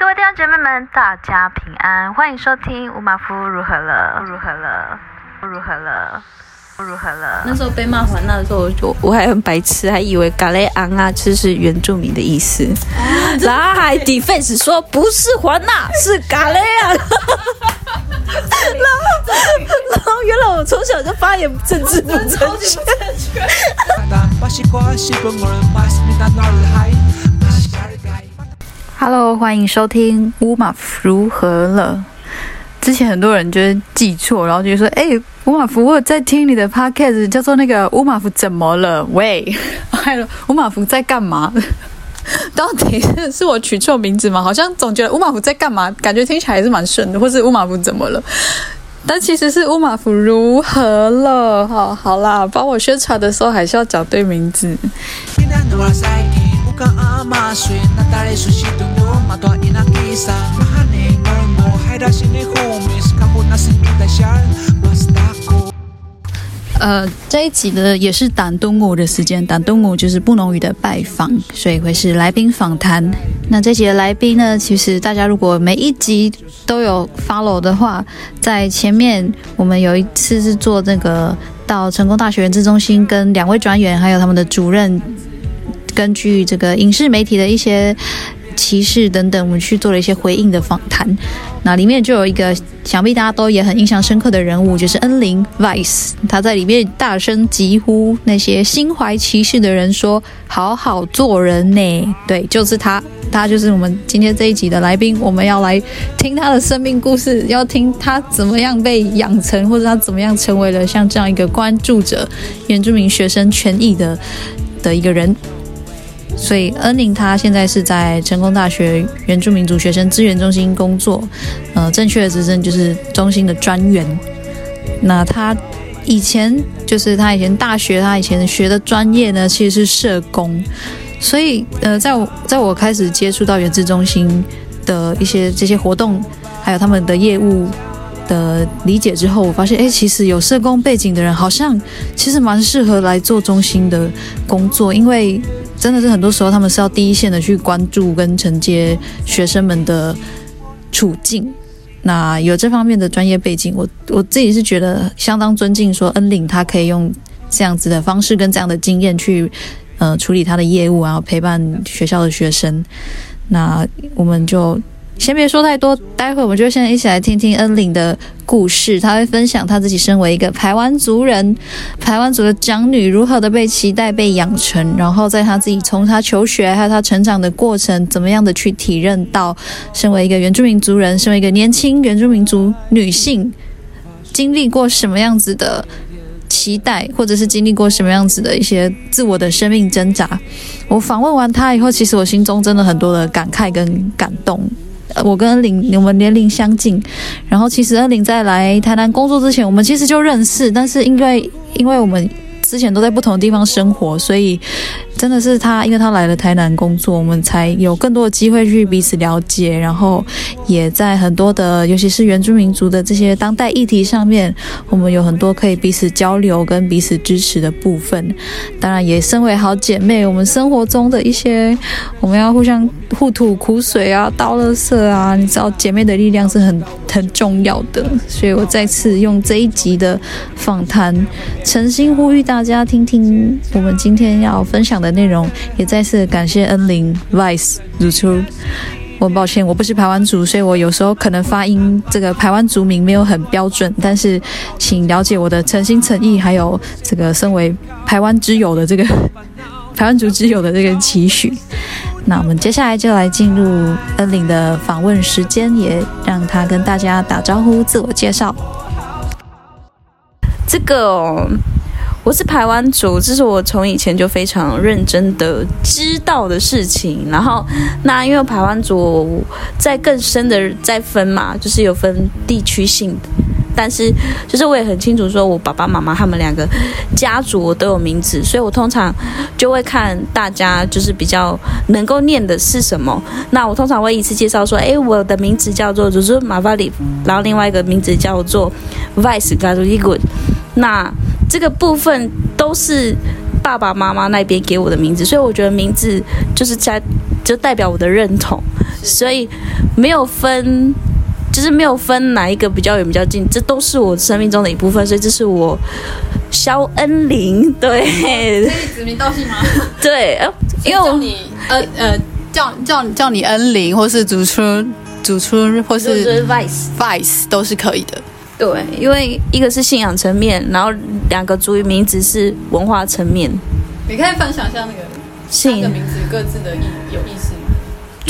各位弟兄姐妹们，大家平安，欢迎收听吴马夫如何了？如何了？如何了？如何了？那时候被骂还那的时候，我就我还很白痴，还以为嘎雷昂啊，就是原住民的意思。然后还 defense 说不是还那，是嘎雷昂。然后，然后原来我从小就发言政治不正确。Hello，欢迎收听乌马夫如何了。之前很多人就是记错，然后就说：“哎，乌马夫，我有在听你的 podcast，叫做那个乌马夫怎么了？喂，还有乌马夫在干嘛？到底是是我取错名字吗？好像总觉得乌马夫在干嘛，感觉听起来还是蛮顺的，或是乌马夫怎么了？但其实是乌马夫如何了？好，好啦，帮我宣传的时候还是要讲对名字。”呃，这一集呢也是胆东吴的时间，胆东吴就是布农语的拜访，所以会是来宾访谈。那这集的来宾呢，其实大家如果每一集都有 follow 的话，在前面我们有一次是做那个到成功大学人资中心，跟两位专员还有他们的主任。根据这个影视媒体的一些歧视等等，我们去做了一些回应的访谈。那里面就有一个想必大家都也很印象深刻的人物，就是恩玲 Vice。他在里面大声疾呼那些心怀歧视的人说：“好好做人呢！”对，就是他，他就是我们今天这一集的来宾。我们要来听他的生命故事，要听他怎么样被养成，或者他怎么样成为了像这样一个关注者原住民学生权益的的一个人。所以，恩宁他现在是在成功大学原住民族学生资源中心工作，呃，正确的职称就是中心的专员。那他以前就是他以前大学他以前学的专业呢，其实是社工。所以，呃，在我在我开始接触到原资中心的一些这些活动，还有他们的业务的理解之后，我发现，哎，其实有社工背景的人，好像其实蛮适合来做中心的工作，因为。真的是很多时候，他们是要第一线的去关注跟承接学生们的处境。那有这方面的专业背景，我我自己是觉得相当尊敬，说恩领他可以用这样子的方式跟这样的经验去呃处理他的业务，然后陪伴学校的学生。那我们就。先别说太多，待会我们就现在一起来听听恩玲的故事。她会分享她自己身为一个排湾族人、排湾族的长女，如何的被期待、被养成，然后在她自己从她求学还有她成长的过程，怎么样的去体认到身为一个原住民族人、身为一个年轻原住民族女性，经历过什么样子的期待，或者是经历过什么样子的一些自我的生命挣扎。我访问完她以后，其实我心中真的很多的感慨跟感动。我跟恩玲，我们年龄相近，然后其实恩玲在来台南工作之前，我们其实就认识，但是因为因为我们之前都在不同的地方生活，所以。真的是他，因为他来了台南工作，我们才有更多的机会去彼此了解，然后也在很多的，尤其是原住民族的这些当代议题上面，我们有很多可以彼此交流跟彼此支持的部分。当然，也身为好姐妹，我们生活中的一些，我们要互相互吐苦水啊，倒垃圾啊，你知道，姐妹的力量是很很重要的。所以我再次用这一集的访谈，诚心呼吁大大家听听我们今天要分享的。内容也再次感谢恩玲 Vice 如初。我很抱歉，我不是排湾族，所以我有时候可能发音这个排湾族名没有很标准，但是请了解我的诚心诚意，还有这个身为排湾之友的这个 排湾族之友的这个期许。那我们接下来就来进入恩玲的访问时间，也让他跟大家打招呼、自我介绍。这个、我是排湾族，这是我从以前就非常认真的知道的事情。然后，那因为排湾族在更深的再分嘛，就是有分地区性的。但是，就是我也很清楚，说我爸爸妈妈他们两个家族都有名字，所以我通常就会看大家就是比较能够念的是什么。那我通常会一次介绍说，哎，我的名字叫做就是 Mavali，然后另外一个名字叫做 Vice Gadurigun。那这个部分都是爸爸妈妈那边给我的名字，所以我觉得名字就是在就代表我的认同。所以没有分，就是没有分哪一个比较远比较近，这都是我生命中的一部分，所以这是我肖恩玲，对，可以指名道姓吗？对，因为我你呃呃叫叫叫你恩玲，或是主春主春，或是 Vice Vice 都是可以的。对，因为一个是信仰层面，然后两个主语名字是文化层面。你可以分享一下那个三个名字各自的意有意？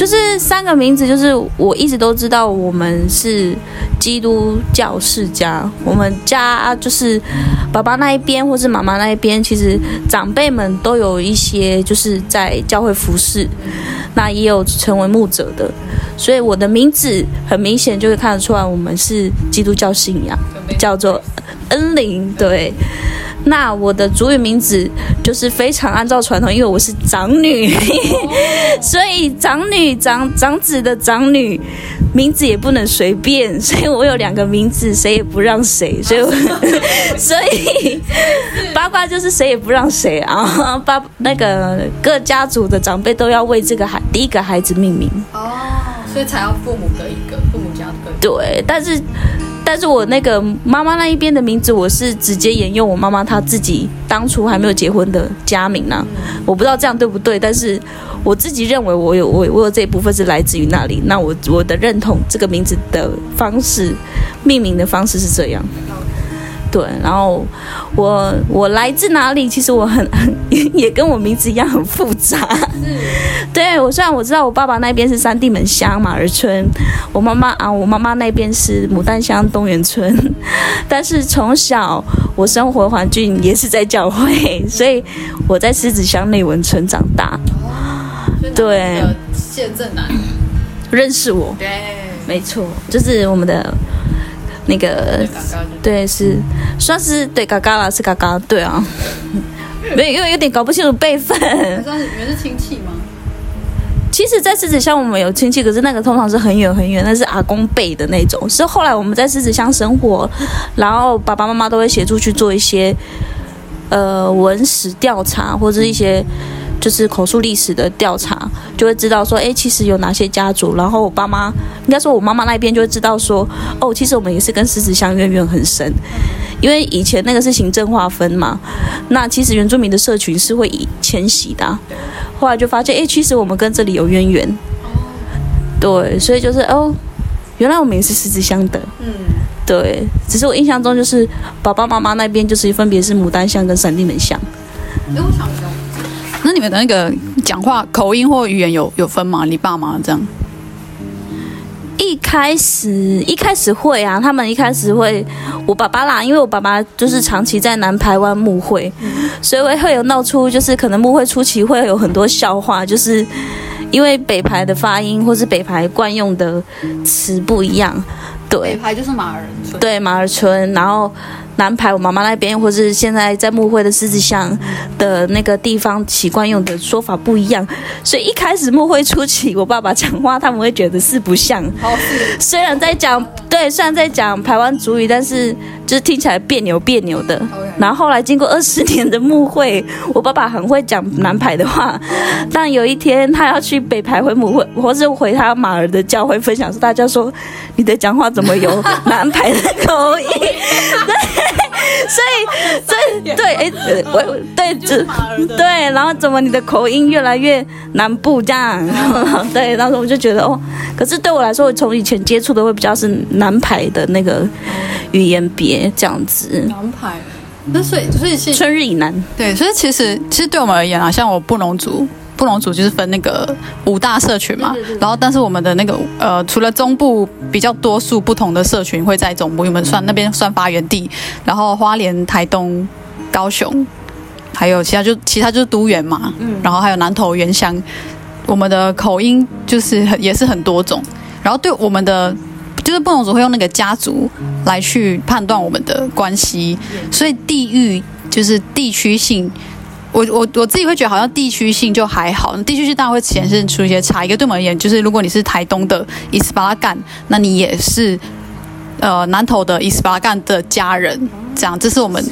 就是三个名字，就是我一直都知道我们是基督教世家，我们家就是爸爸那一边或是妈妈那一边，其实长辈们都有一些就是在教会服侍，那也有成为牧者的。所以我的名字很明显就会看得出来，我们是基督教信仰，叫做恩灵。对，那我的主语名字就是非常按照传统，因为我是长女，所以长女长长子的长女名字也不能随便，所以我有两个名字，谁也不让谁。所以我，所以 八卦就是谁也不让谁啊，八那个各家族的长辈都要为这个孩第一个孩子命名哦。所以才要父母各一个，父母家的一个。对，但是，但是我那个妈妈那一边的名字，我是直接沿用我妈妈她自己当初还没有结婚的家名呢、我不知道这样对不对，但是我自己认为我有我我有这一部分是来自于那里。那我我的认同这个名字的方式，命名的方式是这样。对，然后我我来自哪里？其实我很很 也跟我名字一样很复杂。是对，我虽然我知道我爸爸那边是三地门乡马儿村，我妈妈啊，我妈妈那边是牡丹乡东源村，但是从小我生活环境也是在教会，所以我在狮子乡内文村长大。哦、对，谢正南认识我，对，没错，就是我们的。那个对是算是对嘎嘎啦，是嘎嘎对啊，没有因为有点搞不清楚辈分。算是你们是亲戚吗？其实，在狮子乡我们有亲戚，可是那个通常是很远很远，那是阿公辈的那种。是后来我们在狮子乡生活，然后爸爸妈妈都会协助去做一些呃文史调查或者一些。就是口述历史的调查，就会知道说，哎，其实有哪些家族。然后我爸妈，应该说我妈妈那边就会知道说，哦，其实我们也是跟狮子乡渊源很深，因为以前那个是行政划分嘛。那其实原住民的社群是会以迁徙的，后来就发现，哎，其实我们跟这里有渊源。对，所以就是哦，原来我们也是狮子乡的。嗯，对，只是我印象中就是爸爸妈妈那边就是分别是牡丹乡跟三地门乡。哎，我想一下。那你们的那个讲话口音或语言有有分吗？你爸妈这样？一开始一开始会啊，他们一开始会，我爸爸啦，因为我爸爸就是长期在南台湾牧会，所以会会有闹出，就是可能牧会初期会有很多笑话，就是因为北排的发音或是北排惯用的词不一样。对，北排就是马儿村。对，马儿村，然后。南排我妈妈那边，或是现在在木会的狮子巷的那个地方习惯用的说法不一样，所以一开始木会初期，我爸爸讲话他们会觉得是不像。哦，虽然在讲对，虽然在讲台湾主语，但是就是听起来别扭别扭的。然后后来经过二十年的牧会，我爸爸很会讲南排的话，但有一天他要去北排回母会，或是回他马儿的教会分享时，大家说你的讲话怎么有南排的口音？对。所以，所以，对，哎，我，对，这，对，然后怎么你的口音越来越南部这样？对，当时我就觉得哦，可是对我来说，我从以前接触的会比较是南排的那个语言别这样子。南排，那所以，所以是春日以南。对，所以其实，其实对我们而言啊，像我布农族。布隆族就是分那个五大社群嘛，然后但是我们的那个呃，除了中部比较多数不同的社群会在总部，我们算那边算发源地，然后花莲、台东、高雄，还有其他就其他就是都园嘛，嗯然后还有南投原乡，我们的口音就是也是很多种，然后对我们的就是不同族会用那个家族来去判断我们的关系，所以地域就是地区性。我我我自己会觉得好像地区性就还好，地区性当然会显示出一些差异。一个对我们而言，就是如果你是台东的伊斯巴拉干，那你也是呃南投的伊斯巴干的家人，这样，这是我们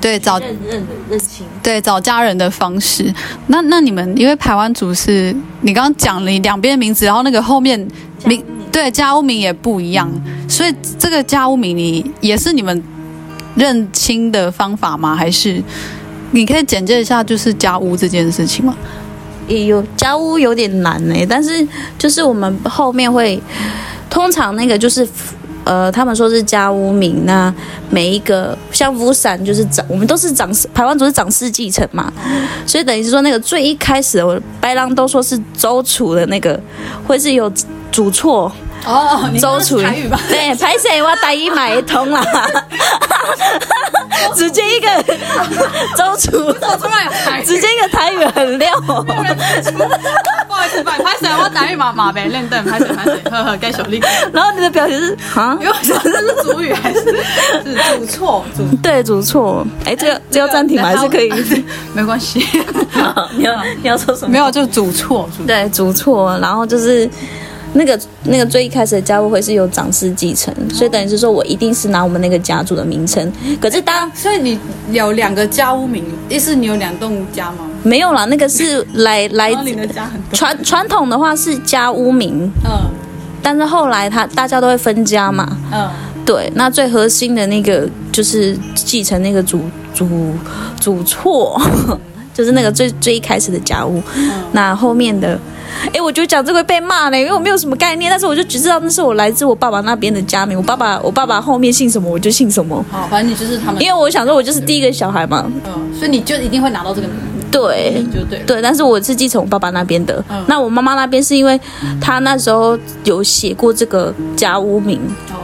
对找认认认亲对找家人的方式。那那你们因为台湾族是你刚刚讲了两边名字，然后那个后面名对家屋名也不一样，所以这个家屋名你也是你们认亲的方法吗？还是你可以简介一下就是家屋这件事情吗？也有家屋有点难呢、但是就是我们后面会，通常那个就是，呃，他们说是家屋名，那每一个像乌山就是长，我们都是长排湾族是长世继承嘛，所以等于是说那个最一开始我白狼都说是周楚的那个，会是有主错。哦，周楚台语吧？对，拍谁我台语买一通啦，直接一个 周楚，我突然有台，直接一个台语很溜。不好意思，拍谁我台语嘛嘛没练，对，拍谁拍谁，呵呵，该小力。然后你的表情是啊？因为这是主语还是是主错？主对主错。哎，这个这要暂停吗？还是可以？没关系。你要你要说什么？没有，就是主错。对，主错。然后就是。那个那个最一开始的家屋会是由长师继承，所以等于是说我一定是拿我们那个家族的名称。可是当所以你有两个家屋名，意思你有两栋家吗？没有啦，那个是来 来传传统的话是家屋名，嗯，但是后来他大家都会分家嘛，嗯，对，那最核心的那个就是继承那个主主主错，就是那个最最一开始的家屋，嗯，那后面的。哎，我觉得讲这个会被骂呢，因为我没有什么概念。但是我就只知道那是我来自我爸爸那边的家名，我爸爸我爸爸后面姓什么，我就姓什么。好，反正你就是他们。因为我想说，我就是第一个小孩嘛。嗯，所以你就一定会拿到这个名。对，就对。对，但是我是继承我爸爸那边的。嗯。那我妈妈那边是因为她那时候有写过这个家屋名。哦。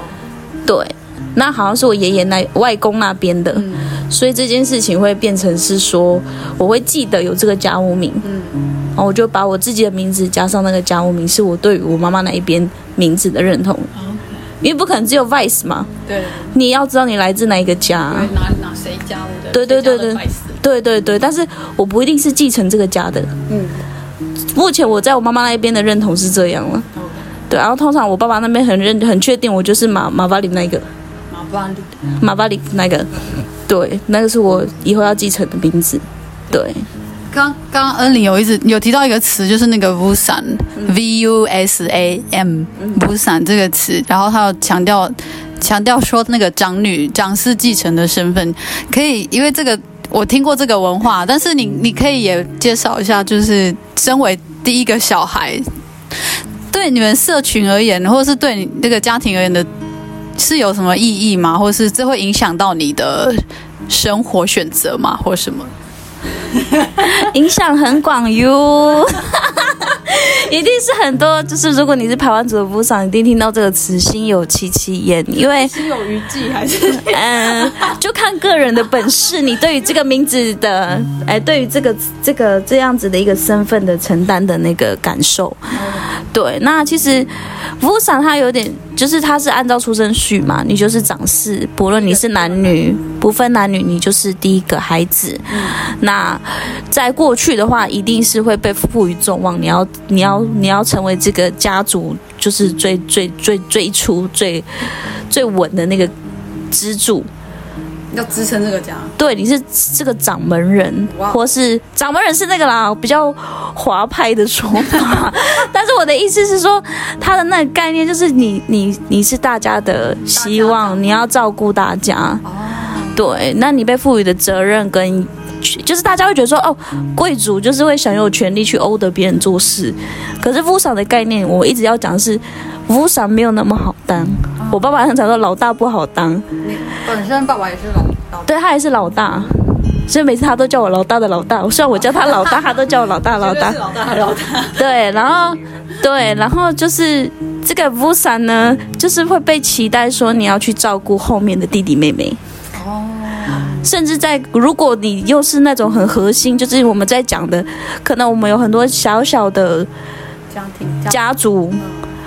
对，那好像是我爷爷那外公那边的。嗯。所以这件事情会变成是说，我会记得有这个家屋名。嗯。然后我就把我自己的名字加上那个家屋名，是我对于我妈妈那一边名字的认同。因为不可能只有 Vice 嘛。对。你要知道你来自哪一个家。哪哪谁家的？对对对对。对对对，但是我不一定是继承这个家的。嗯。目前我在我妈妈那一边的认同是这样了。对，然后通常我爸爸那边很认很确定，我就是马马巴里那个。马巴里。马巴里那个。对，那个是我以后要继承的名字。对。刚刚恩里有一直有提到一个词，就是那个 Vusan，V U S A M，Vusan 这个词，然后他有强调强调说那个长女长是继承的身份，可以因为这个我听过这个文化，但是你你可以也介绍一下，就是身为第一个小孩，对你们社群而言，或者是对你这个家庭而言的，是有什么意义吗？或者是这会影响到你的生活选择吗？或什么？影响很广哟，一定是很多。就是如果你是排湾族的部长，一定听到这个词“心有戚戚焉”，因为心有余悸还是嗯，就看个人的本事。你对于这个名字的，哎，对于这个这个这样子的一个身份的承担的那个感受，对。那其实部长他有点。就是他是按照出生序嘛，你就是长势，不论你是男女，不分男女，你就是第一个孩子。嗯、那在过去的话，一定是会被赋予众望，你要你要你要成为这个家族，就是最最最最初最最稳的那个支柱。要支撑这个家，对，你是这个掌门人，或是掌门人是那个啦，比较华派的说法。但是我的意思是说，他的那个概念就是你你你是大家的希望，你要照顾大家。对，那你被赋予的责任跟，就是大家会觉得说，哦，贵族就是会享有权利去欧得别人做事。可是夫赏的概念，我一直要讲的是，夫赏没有那么好当。我爸爸很常说，老大不好当。你本身爸爸也是老大，对，他也是老大，所以每次他都叫我老大的老大。虽然我叫他老大，他都叫我老大 老大。老大老大。对，然后对，然后就是这个 Vusa 呢，就是会被期待说你要去照顾后面的弟弟妹妹。哦。甚至在如果你又是那种很核心，就是我们在讲的，可能我们有很多小小的家庭家族。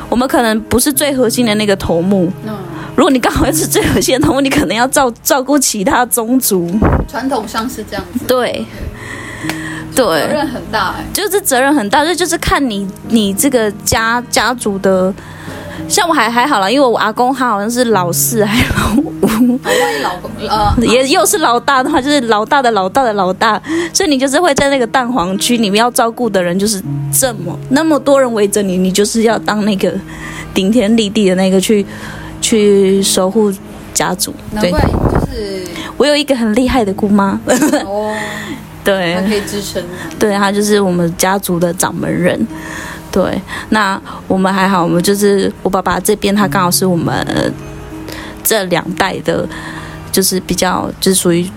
我们可能不是最核心的那个头目。嗯，如果你刚好是最核心的头目，你可能要照照顾其他宗族。传统上是这样子。对，对，责任很大哎，就是责任很大，这就是看你你这个家家族的像我还还好啦，因为我阿公他好像是老四还是老五，万一老公呃也又是老大的话，就是老大的老大的老大，所以你就是会在那个蛋黄区里面要照顾的人就是这么那么多人围着你，你就是要当那个顶天立地的那个去 去守护家族。难怪就是我有一个很厉害的姑妈，哦，对，可以支撑，对，她就是我们家族的掌门人。对，那我们还好，我们就是我爸爸这边，他刚好是我们这两代的，就是比较就是属于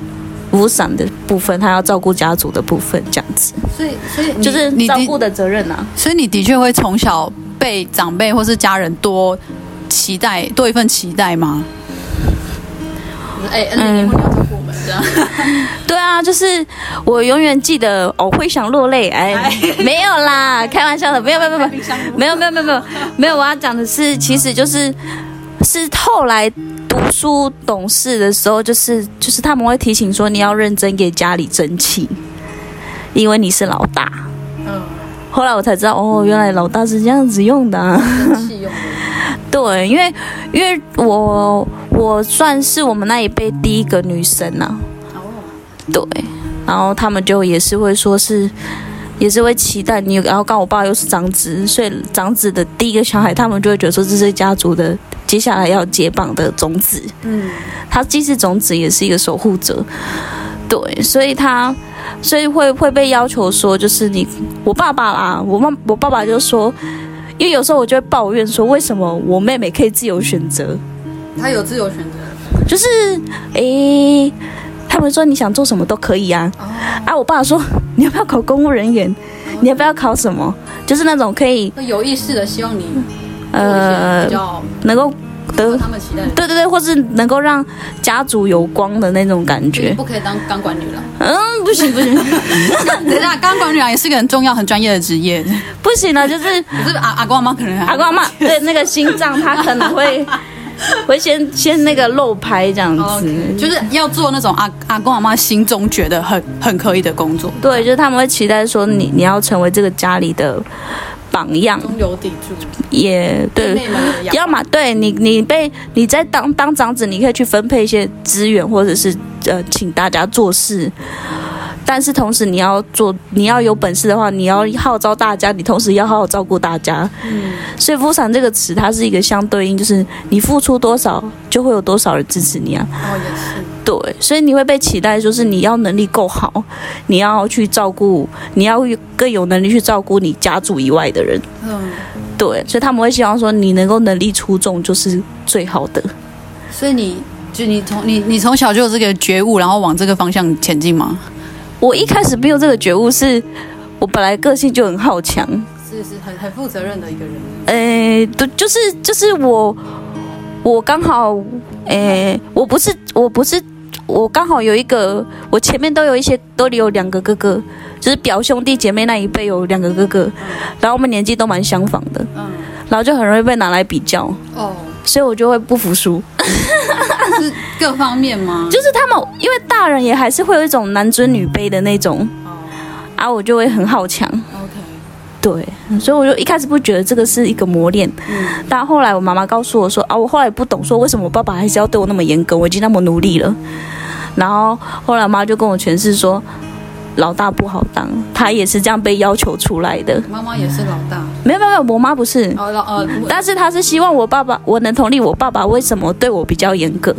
无伞的部分，他要照顾家族的部分，这样子。所以，所以就是照顾的责任啊。所以你的确会从小被长辈或是家人多期待，多一份期待吗？哎，嗯。对啊，就是我永远记得，我、哦、会想落泪。哎，没有啦，开玩笑的，没有，没有，没有，没有，没有，没有，没有，没有。我要讲的是，其实就是是后来读书懂事的时候，就是就是他们会提醒说，你要认真给家里争气，因为你是老大。嗯。后来我才知道，哦，原来老大是这样子用的、啊。争气用的。对，因为因为我。我算是我们那一辈第一个女生呐、啊，对，然后他们就也是会说是，也是会期待你，然后刚我爸又是长子，所以长子的第一个小孩，他们就会觉得说这是家族的接下来要接棒的种子，嗯，他既是种子，也是一个守护者，对，所以他所以会会被要求说，就是你我爸爸啦，我妈我爸爸就说，因为有时候我就会抱怨说，为什么我妹妹可以自由选择。她有自由选择，就是，诶，他们说你想做什么都可以啊。啊，我爸说你要不要考公务人员？你要不要考什么？就是那种可以有意识的希望你，呃，能够得他们期待。对对对，或是能够让家族有光的那种感觉。不可以当钢管女郎。嗯，不行不行。等一下，钢管女郎也是个很重要、很专业的职业。不行了，就是是阿阿公阿妈可能阿公阿妈对那个心脏，他可能会。会先先那个漏拍这样子，okay, 就是要做那种阿阿公阿妈心中觉得很很可以的工作。对，就是他们会期待说你你要成为这个家里的榜样，中流砥柱。也对，要么对你你被你在当当长子，你可以去分配一些资源，或者是呃请大家做事。但是同时，你要做，你要有本事的话，你要号召大家，你同时要好好照顾大家。嗯，所以“扶伞”这个词，它是一个相对应，就是你付出多少，就会有多少人支持你啊。哦，也是。对，所以你会被期待，就是你要能力够好，你要去照顾，你要更有能力去照顾你家族以外的人。嗯，对，所以他们会希望说，你能够能力出众，就是最好的。所以你就你从你你从小就有这个觉悟，然后往这个方向前进吗？我一开始没有这个觉悟，是我本来个性就很好强，是是很很负责任的一个人。诶，对，就是就是我，我刚好，诶，我不是我不是我刚好有一个，我前面都有一些都有两个哥哥，就是表兄弟姐妹那一辈有两个哥哥，然后我们年纪都蛮相仿的，嗯，然后就很容易被拿来比较，哦，所以我就会不服输。是各方面吗？就是他们，因为大人也还是会有一种男尊女卑的那种，啊，我就会很好强。OK，对，所以我就一开始不觉得这个是一个磨练，嗯，但后来我妈妈告诉我说，啊，我后来不懂说为什么我爸爸还是要对我那么严格，我已经那么努力了。然后后来我妈就跟我诠释说，老大不好当，他也是这样被要求出来的。妈妈也是老大。没有没有没有，我妈不是。但是她是希望我爸爸，我能同理我爸爸为什么对我比较严格。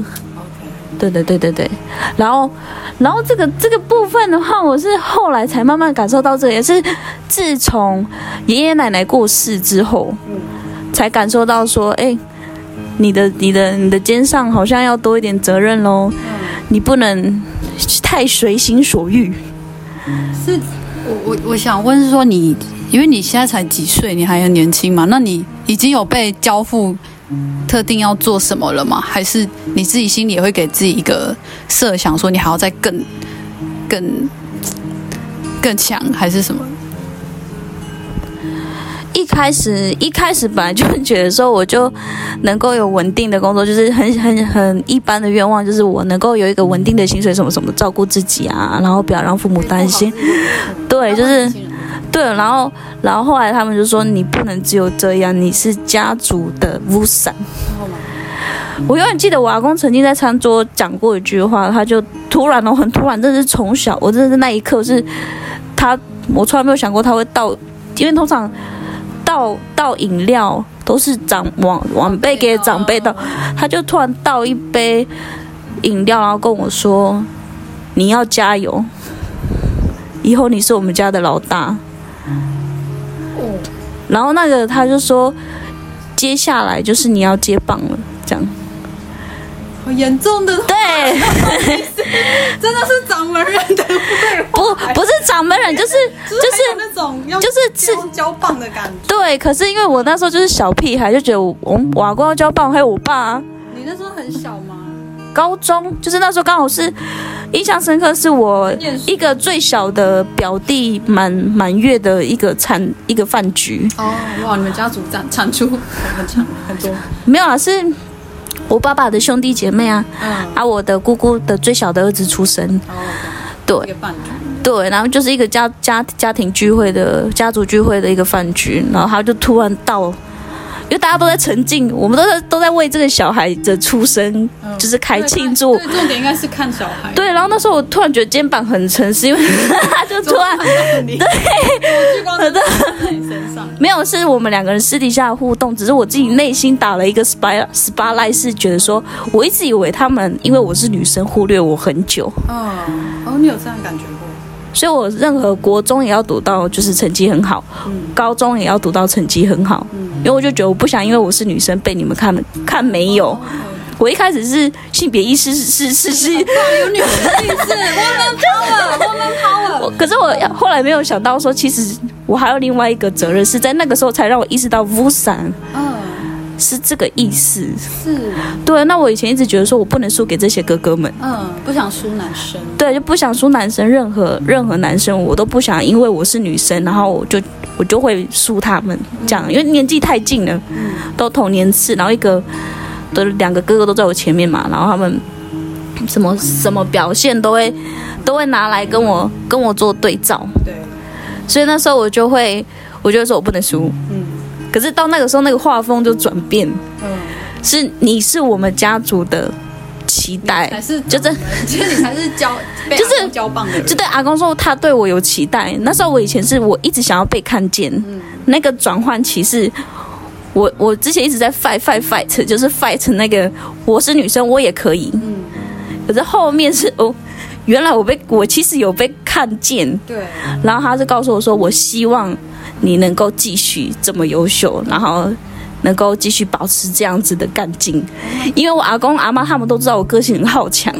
对对对对对。然后，然后这个这个部分的话，我是后来才慢慢感受到这，也是自从爷爷奶奶过世之后，才感受到说，哎，你的你的你的肩上好像要多一点责任喽。你不能太随心所欲。是，我我我想问是说你。因为你现在才几岁，你还很年轻嘛？那你已经有被交付特定要做什么了吗？还是你自己心里也会给自己一个设想，说你还要再更、更、更强，还是什么？一开始，一开始本来就觉得说，我就能够有稳定的工作，就是很、很、很一般的愿望，就是我能够有一个稳定的薪水，什么什么，照顾自己啊，然后不要让父母担心。对，就是。对，然后然后后来他们就说你不能只有这样，你是家族的巫山。我永远记得我阿公曾经在餐桌讲过一句话，他就突然哦，很突然，真的是从小，我真的是那一刻是他，我从来没有想过他会倒，因为通常倒倒饮料都是长晚晚辈给长辈倒，他就突然倒一杯饮料，然后跟我说：“你要加油，以后你是我们家的老大。”然后那个他就说：“接下来就是你要接棒了。”这样。好严重的对，真的是掌门人的废话，不不是掌门人，就是就是那种就是是交棒的感觉。对，可是因为我那时候就是小屁孩，就觉得我我阿公要交棒，还有我爸啊。你那时候很小吗？高中就是那时候刚好是印象深刻，是我一个最小的表弟满满月的一个产一个饭局。哦哇，你们家族产产出很强很多？没有啊，是。我爸爸的兄弟姐妹啊，嗯、啊，我的姑姑的最小的儿子出生，哦、对，对，然后就是一个家家家庭聚会的家族聚会的一个饭局，然后他就突然到。因为大家都在沉浸，我们都在都在为这个小孩的出生，嗯、就是开庆祝。对，重点应该是看小孩。对，然后那时候我突然觉得肩膀很沉，是因为 他就突然对，聚光灯在你身上。没有，是我们两个人私底下的互动，只是我自己内心打了一个 spotlight，是觉得说，我一直以为他们因为我是女生忽略我很久。嗯，哦，你有这样感觉过？所以我任何国中也要读到就是成绩很好，嗯、高中也要读到成绩很好。嗯因为我就觉得我不想，因为我是女生被你们看看没有。我一开始是性别意识是是是是，有女生意识，woman power，woman power。可是我后来没有想到说，其实我还有另外一个责任，是在那个时候才让我意识到巫山，嗯，是这个意思。是，对。那我以前一直觉得说我不能输给这些哥哥们，嗯，不想输男生，对，就不想输男生，任何任何男生我都不想，因为我是女生，然后我就。我就会输他们，这样，因为年纪太近了，都同年次，然后一个的两个哥哥都在我前面嘛，然后他们什么什么表现都会都会拿来跟我跟我做对照，对，所以那时候我就会，我就会说我不能输，嗯，可是到那个时候那个画风就转变，嗯，是你是我们家族的。期待，还是就是，其 实你才是交，就是交棒的人。就对阿公说，他对我有期待。那时候我以前是我一直想要被看见，嗯、那个转换期是，我我之前一直在 fight fight fight，就是 fight 那个我是女生我也可以，嗯、可是后面是哦，原来我被我其实有被看见，对。然后他就告诉我说，我希望你能够继续这么优秀，然后。能够继续保持这样子的干劲，因为我阿公阿妈他们都知道我个性很好强。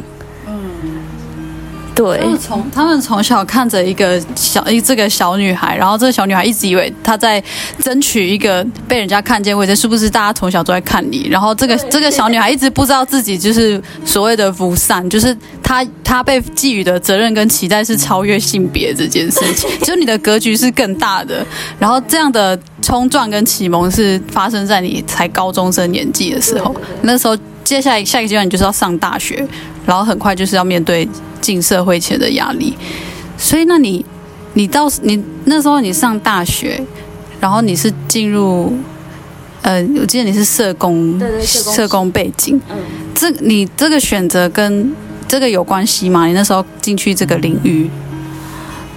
对，他们从他们从小看着一个小一这个小女孩，然后这个小女孩一直以为她在争取一个被人家看见位置，是不是？大家从小都在看你，然后这个这个小女孩一直不知道自己就是所谓的福善，就是她她被寄予的责任跟期待是超越性别这件事情，就你的格局是更大的。然后这样的冲撞跟启蒙是发生在你才高中生年纪的时候，那时候接下来下一个阶段你就是要上大学，然后很快就是要面对。进社会前的压力，所以那你，你到你那时候你上大学，然后你是进入，呃，我记得你是社工，对对社工，社工背景，嗯，这你这个选择跟这个有关系吗？你那时候进去这个领域，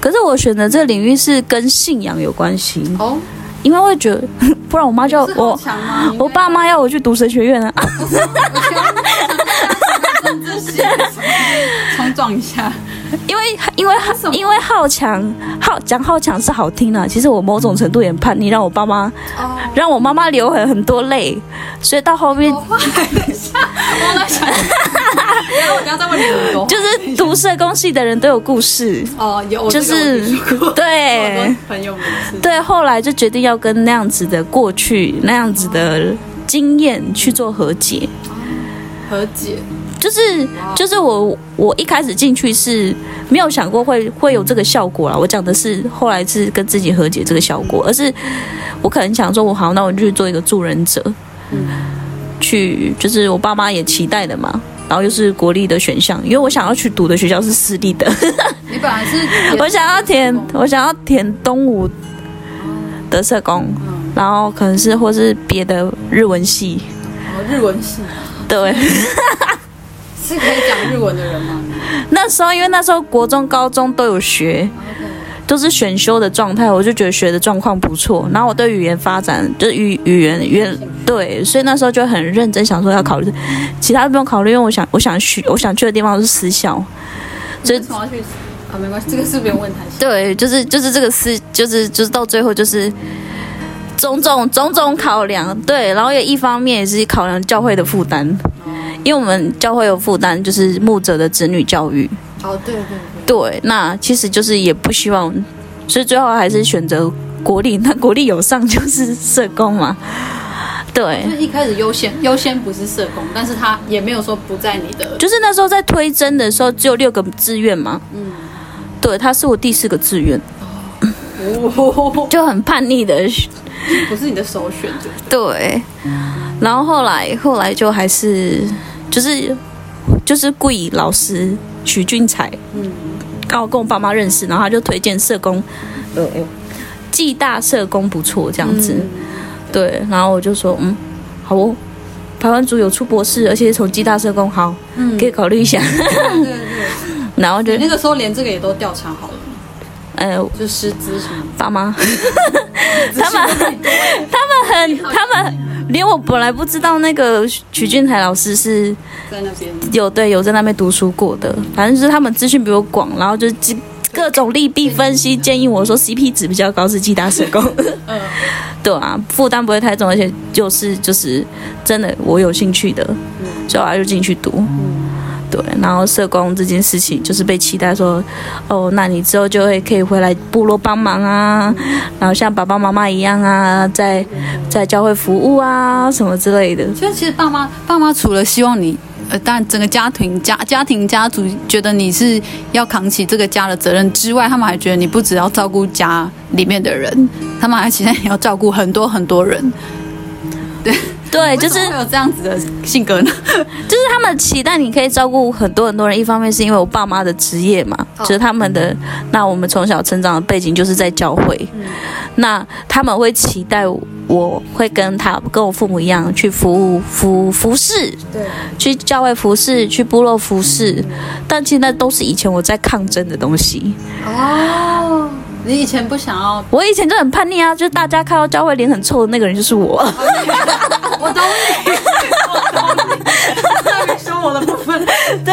可是我选择这个领域是跟信仰有关系。哦，因为我会觉得，不然我妈叫我，我爸妈要我去读神学院啊。冲撞一下，因为因为因为好强好讲好强是好听啊，其实我某种程度也叛逆，让我爸妈让我妈妈流很很多泪，所以到后面，我来想，然后我等下。再问你，就是读社工系的人都有故事哦，有就是对。朋友们对，后来就决定要跟那样子的过去那样子的经验去做和解，和解。就是就是我我一开始进去是没有想过会会有这个效果啦。我讲的是后来是跟自己和解这个效果，而是我可能想说，我好，那我就去做一个助人者，去就是我爸妈也期待的嘛。然后又是国立的选项，因为我想要去读的学校是私立的。你本来是我想要填我想要填东吴的社工，然后可能是或是别的日文系，哦，日文系，对，是可以讲日文的人吗？那时候因为那时候国中、高中都有学。都是选修的状态，我就觉得学的状况不错。然后我对语言发展，就是语语言语言对，所以那时候就很认真想说要考虑，其他都不用考虑，因为我想我想去我想去的地方是私校。所以为什么要去？啊，没关系，这个是不用问他。对，就是就是这个私，就是就是到最后就是种种种种考量，对，然后也一方面也是考量教会的负担，因为我们教会有负担，就是牧者的子女教育。哦，对对对，对，那其实就是也不希望，所以最后还是选择国立。那国立有上就是社工嘛，对。就一开始优先优先不是社工，但是他也没有说不在你的，就是那时候在推甄的时候只有六个志愿嘛，嗯，对，他是我第四个志愿，哦，就很叛逆的，不是你的首选就对，然后后来后来就还是就是就是贵老师。许俊才，嗯，刚好跟我爸妈认识，然后他就推荐社工，呃，暨大社工不错，这样子，嗯、对，然后我就说，嗯，好哦，台湾族有出博士，而且从暨大社工，好，嗯，可以考虑一下，对对对，然后就那个时候连这个也都调查好了，呃，就师资什么，爸妈，他们，他们很，他们。连我本来不知道那个曲俊才老师是在那边。有对有在那边读书过的，反正就是他们资讯比我广，然后就各种利弊分析，建议我说 CP 值比较高是暨大社工，嗯，对啊，负担不会太重，而且就是就是真的我有兴趣的，所以我就进去读。对，然后社工这件事情就是被期待说，哦，那你之后就会可以回来部落帮忙啊，然后像爸爸妈妈一样啊，在在教会服务啊什么之类的。所以其实爸妈爸妈除了希望你，呃，当然整个家庭家家庭家族觉得你是要扛起这个家的责任之外，他们还觉得你不只要照顾家里面的人，他们还期待你要照顾很多很多人。对。对，就是会有这样子的性格呢，就是他们期待你可以照顾很多很多人。一方面是因为我爸妈的职业嘛，就是他们的。那我们从小成长的背景就是在教会，那他们会期待我会跟他跟我父母一样去服务服服侍，对，去教会服侍，去部落服侍。但其实那都是以前我在抗争的东西。哦。你以前不想要？我以前就很叛逆啊，就是大家看到教会脸很臭的那个人就是我。我懂你，我懂你。生活的部分，对，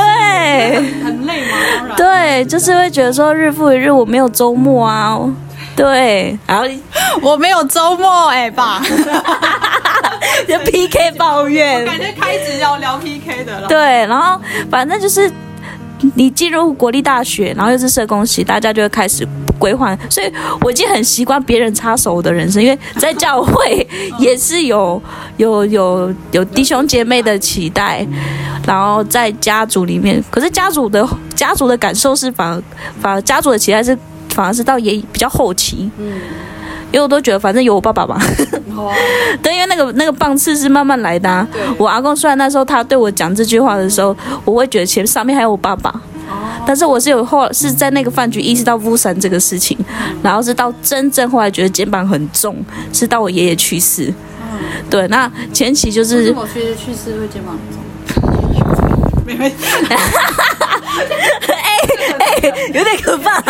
很累吗？当然。对，就是会觉得说日复一日我没有周末啊，对，然后我没有周末，哎、欸，爸，就 PK 抱怨，感觉开始要聊 PK 的了。对，然后反正就是你进入国立大学，然后又是社工系，大家就会开始。规划，所以我已经很习惯别人插手我的人生，因为在教会也是有有有有弟兄姐妹的期待，然后在家族里面，可是家族的家族的感受是反而反而家族的期待是反而是到也比较后期，嗯，因为我都觉得反正有我爸爸嘛，对，因为那个那个棒次是慢慢来的啊，我阿公虽然那时候他对我讲这句话的时候，我会觉得前上面还有我爸爸。但是我是有后是在那个饭局意识到巫山这个事情，然后是到真正后来觉得肩膀很重，是到我爷爷去世。对，那前期就是我爷爷去世会肩膀很重，没没。哎哎，有点可怕。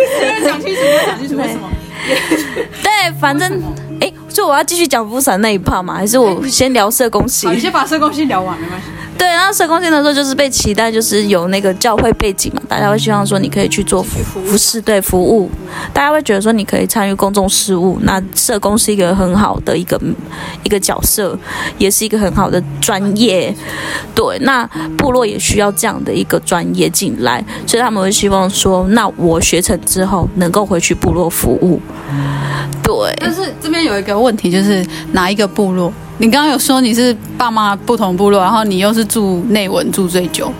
讲清楚，讲清楚为什么？对，反正哎，所以我要继续讲巫山那一 part 嘛，还是我先聊社工系？你先把社工系聊完，没关系。对，然后社工系的时候就是被期待，就是有那个教会背景嘛，大家会希望说你可以去做服服侍，对服务，大家会觉得说你可以参与公众事务，那社工是一个很好的一个一个角色，也是一个很好的专业。对，那部落也需要这样的一个专业进来，所以他们会希望说，那我学成之后能够回去部落服务。对，但是这边有一个问题，就是哪一个部落？你刚刚有说你是爸妈不同部落，然后你又是住内文住最久，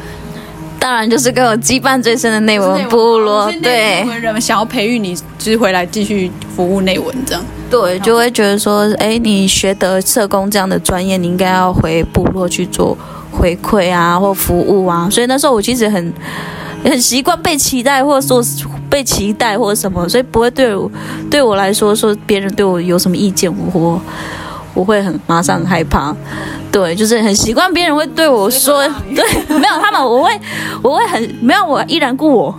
当然就是跟我羁绊最深的内文部落。对，内文人想要培育你，就是回来继续服务内文这样。对，就会觉得说，哎，你学得社工这样的专业，你应该要回部落去做回馈啊，或服务啊。所以那时候我其实很。很习惯被期待，或者说被期待或者什么，所以不会对我对我来说说别人对我有什么意见，我我会很马上很害怕。对，就是很习惯别人会对我说，对，没有他们，我会我会很没有我依然顾我。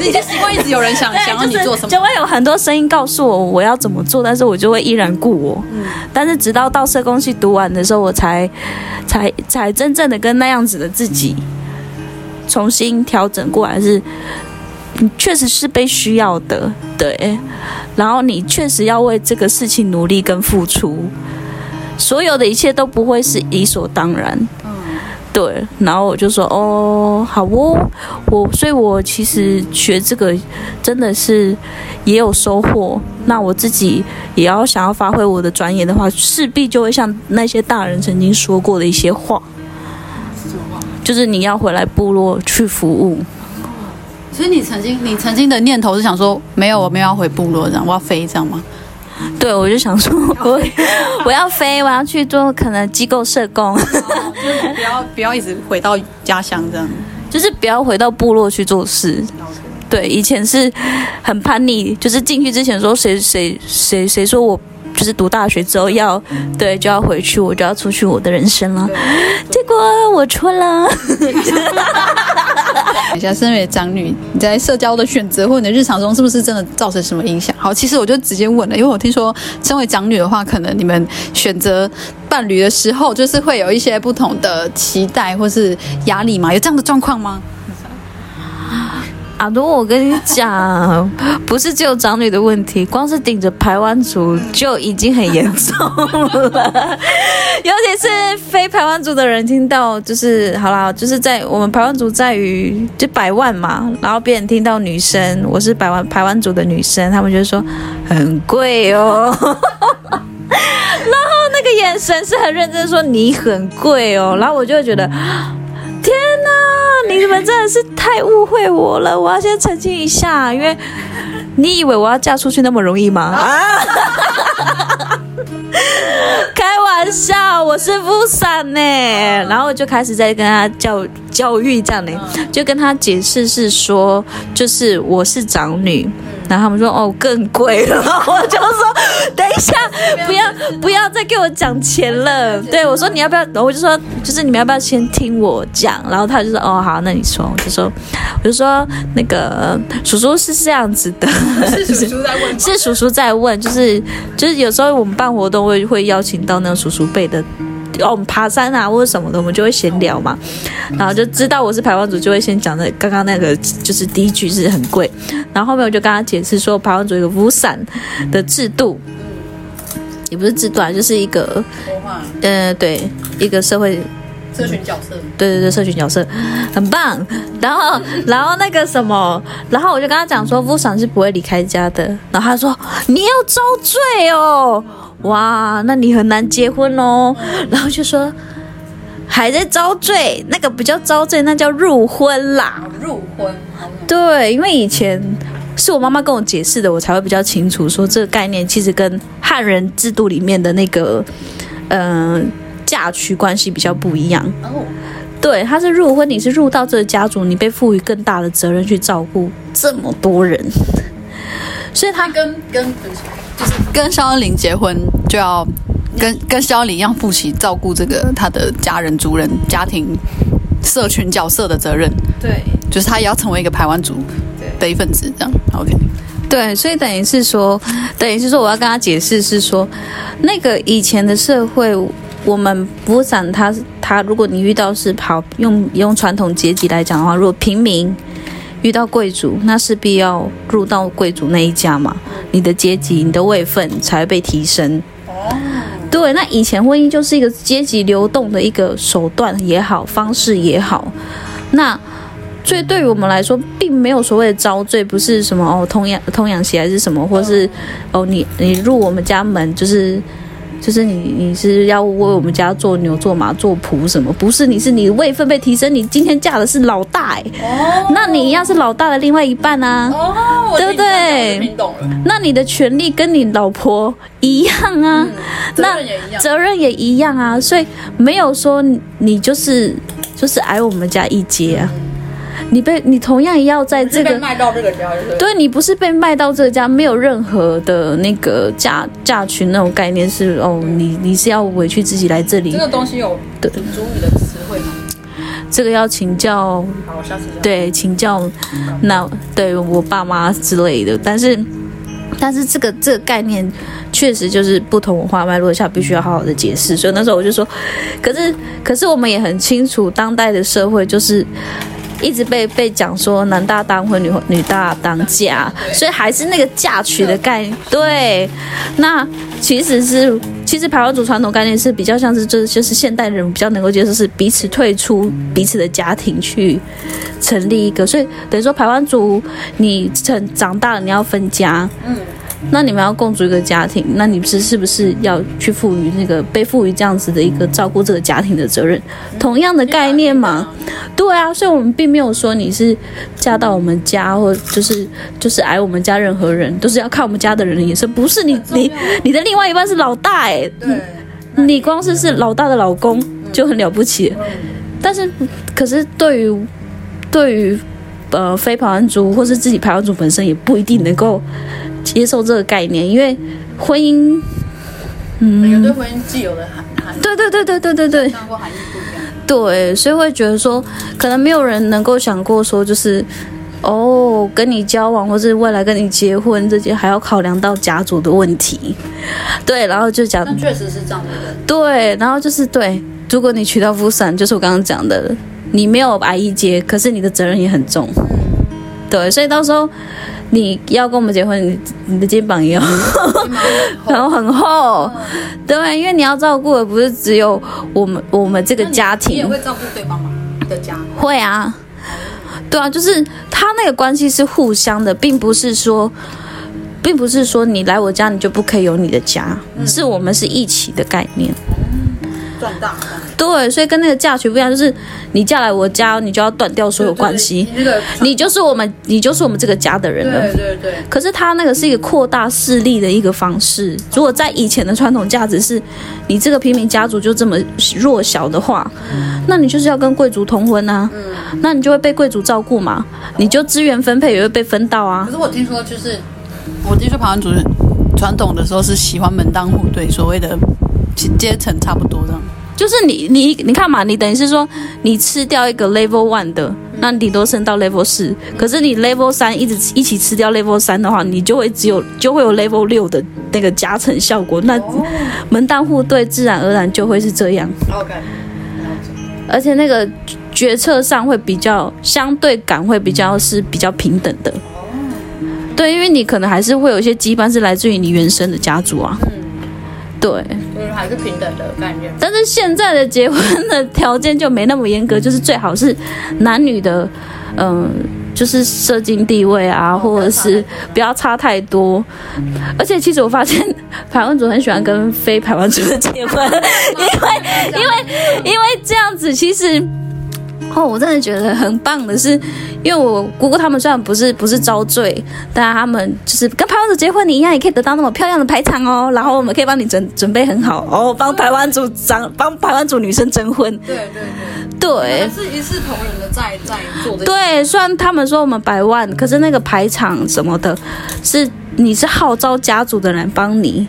你就习惯一直有人想 想要你做什么，就会有很多声音告诉我我要怎么做，但是我就会依然顾我。嗯，但是直到到社工系读完的时候，我才才才真正的跟那样子的自己。重新调整过来是，你确实是被需要的，对。然后你确实要为这个事情努力跟付出，所有的一切都不会是理所当然。嗯，对。然后我就说，哦，好哦，我，所以我其实学这个真的是也有收获。那我自己也要想要发挥我的专业的话，势必就会像那些大人曾经说过的一些话。就是你要回来部落去服务，所以你曾经你曾经的念头是想说，没有，我没有要回部落这样，我要飞这样吗？对，我就想说，我我要飞，我要去做可能机构社工，就是不要 不要一直回到家乡这样，就是不要回到部落去做事。对，以前是很叛逆，就是进去之前说谁谁谁谁说我。就是读大学之后要对就要回去，我就要出去我的人生了。结果我错了。等一下，身为长女，你在社交的选择或你的日常中，是不是真的造成什么影响？好，其实我就直接问了，因为我听说，身为长女的话，可能你们选择伴侣的时候，就是会有一些不同的期待或是压力嘛？有这样的状况吗？阿多，我跟你讲，不是只有长女的问题，光是顶着排湾族就已经很严重了。尤其是非排湾族的人听到，就是好啦，就是在我们排湾族在于就百万嘛，然后别人听到女生，我是百万排湾族的女生，他们就说很贵哦，然后那个眼神是很认真说你很贵哦，然后我就会觉得。你们真的是太误会我了！我要先澄清一下，因为你以为我要嫁出去那么容易吗？啊、开玩笑，我是富散呢。然后我就开始在跟他教教育这样呢，就跟他解释是说，就是我是长女。然后他们说哦更贵了，我就说等一下不要不要再给我讲钱了。对我说你要不要？我就说就是你们要不要先听我讲？然后他就说哦好，那你说。我就说我就说那个叔叔是这样子的，是叔叔在问，是叔叔在问，就是就是有时候我们办活动会会邀请到那个叔叔辈的。哦，我们爬山啊，或者什么的，我们就会闲聊嘛，然后就知道我是排湾族，就会先讲的刚刚那个，就是第一句是很贵，然后后面我就跟他解释说，排湾族有个雾伞的制度，也不是制度啊，就是一个，呃，对，一个社会。社群角色，对对对，社群角色。很棒，然后然后那个什么，然后我就跟他讲说，雾伞是不会离开家的，然后他说你要遭罪哦。哇，那你很难结婚哦。然后就说还在遭罪，那个不叫遭罪，那叫入婚啦。入婚，对，因为以前是我妈妈跟我解释的，我才会比较清楚，说这个概念其实跟汉人制度里面的那个嗯、呃、嫁娶关系比较不一样。哦，对，他是入婚，你是入到这个家族，你被赋予更大的责任去照顾这么多人，所以他跟跟。就是跟肖恩玲结婚，就要跟跟肖恩玲一样负起照顾这个他的家人、族人、家庭、社群角色的责任。对，就是他也要成为一个排湾族的一份子，这样。OK。对，所以等于是说，等于是说，我要跟他解释是说，那个以前的社会，我们不讲他他，如果你遇到是跑用用传统阶级来讲的话，如果平民。遇到贵族，那势必要入到贵族那一家嘛，你的阶级、你的位分才会被提升。哦，对，那以前婚姻就是一个阶级流动的一个手段也好，方式也好。那所以对于我们来说，并没有所谓的遭罪，不是什么哦，童养童养媳还是什么，或是哦，你你入我们家门就是。就是你，你是要为我们家做牛做马做仆什么？不是，你是你的位分被提升，你今天嫁的是老大哎、欸，哦，那你一样是老大的另外一半啊，哦，对不对？那你的权利跟你老婆一样啊，嗯、那责任也一样。啊，所以没有说你就是就是矮我们家一阶啊。你被你同样也要在这个卖到这个家，对，你不是被卖到这个家，没有任何的那个嫁嫁娶那种概念是哦，你你是要委屈自己来这里。这个东西有对主语的词汇吗？这个要请教，对请教那对我爸妈之类的，但是但是这个这个概念确实就是不同文化脉络下必须要好好的解释，所以那时候我就说，可是可是我们也很清楚，当代的社会就是。一直被被讲说男大当婚，女女大当嫁，所以还是那个嫁娶的概念。对，那其实是其实排湾族传统概念是比较像是就是就是现代人比较能够接受是彼此退出彼此的家庭去成立一个，所以等于说排湾族你成长大了你要分家。嗯。那你们要共组一个家庭，那你们是是不是要去赋予那个背负于这样子的一个照顾这个家庭的责任？同样的概念嘛，对啊，所以我们并没有说你是嫁到我们家，或就是就是挨我们家任何人，都是要看我们家的人的眼色不是你你你的另外一半是老大哎、欸，你光是是老大的老公就很了不起，但是可是对于对于呃非排湾族或是自己排湾族本身也不一定能够。接受这个概念，因为婚姻，嗯，每个对婚姻既有的含对对对对对对对，对，所以会觉得说，可能没有人能够想过说，就是哦，跟你交往或是未来跟你结婚这些，还要考量到家族的问题，对，然后就讲，但确实是这样的，对，然后就是对，如果你娶到夫婿，就是我刚刚讲的，你没有挨一阶，可是你的责任也很重，对，所以到时候。你要跟我们结婚，你你的肩膀也要，然后很厚，对，因为你要照顾的不是只有我们我们这个家庭，你也会照顾对方吗？的家？会啊，对啊，就是他那个关系是互相的，并不是说，并不是说你来我家你就不可以有你的家，是我们是一起的概念。赚大，对，所以跟那个嫁娶不一样，就是你嫁来我家，你就要断掉所有关系，你，你就是我们，你就是我们这个家的人了。对对对。可是他那个是一个扩大势力的一个方式。如果在以前的传统价值是，你这个平民家族就这么弱小的话，那你就是要跟贵族通婚啊，那你就会被贵族照顾嘛，你就资源分配也会被分到啊。可是我听说，就是我听说排湾族传统的时候是喜欢门当户对，所谓的。阶层差不多这样，就是你你你看嘛，你等于是说你吃掉一个 level one 的，那你顶多升到 level 四，可是你 level 三一直一起吃掉 level 三的话，你就会只有就会有 level 六的那个加成效果，那门当户对自然而然就会是这样。OK，而且那个决策上会比较相对感会比较是比较平等的。对，因为你可能还是会有一些羁绊是来自于你原生的家族啊。对，就是还是平等的概念。但是现在的结婚的条件就没那么严格，就是最好是男女的，嗯、呃，就是社经地位啊，或者是不要差太多。而且其实我发现 排湾族很喜欢跟非排湾族的结婚，因为因为因为这样子其实。哦，我真的觉得很棒的是，因为我姑姑他们虽然不是不是遭罪，但他们就是跟排湾族结婚，你一样也可以得到那么漂亮的排场哦。然后我们可以帮你准准备很好哦，帮台湾族长帮台湾组女生征婚。对对对，对，是一视同仁的在在做的。对，虽然他们说我们百万，可是那个排场什么的，是你是号召家族的人帮你，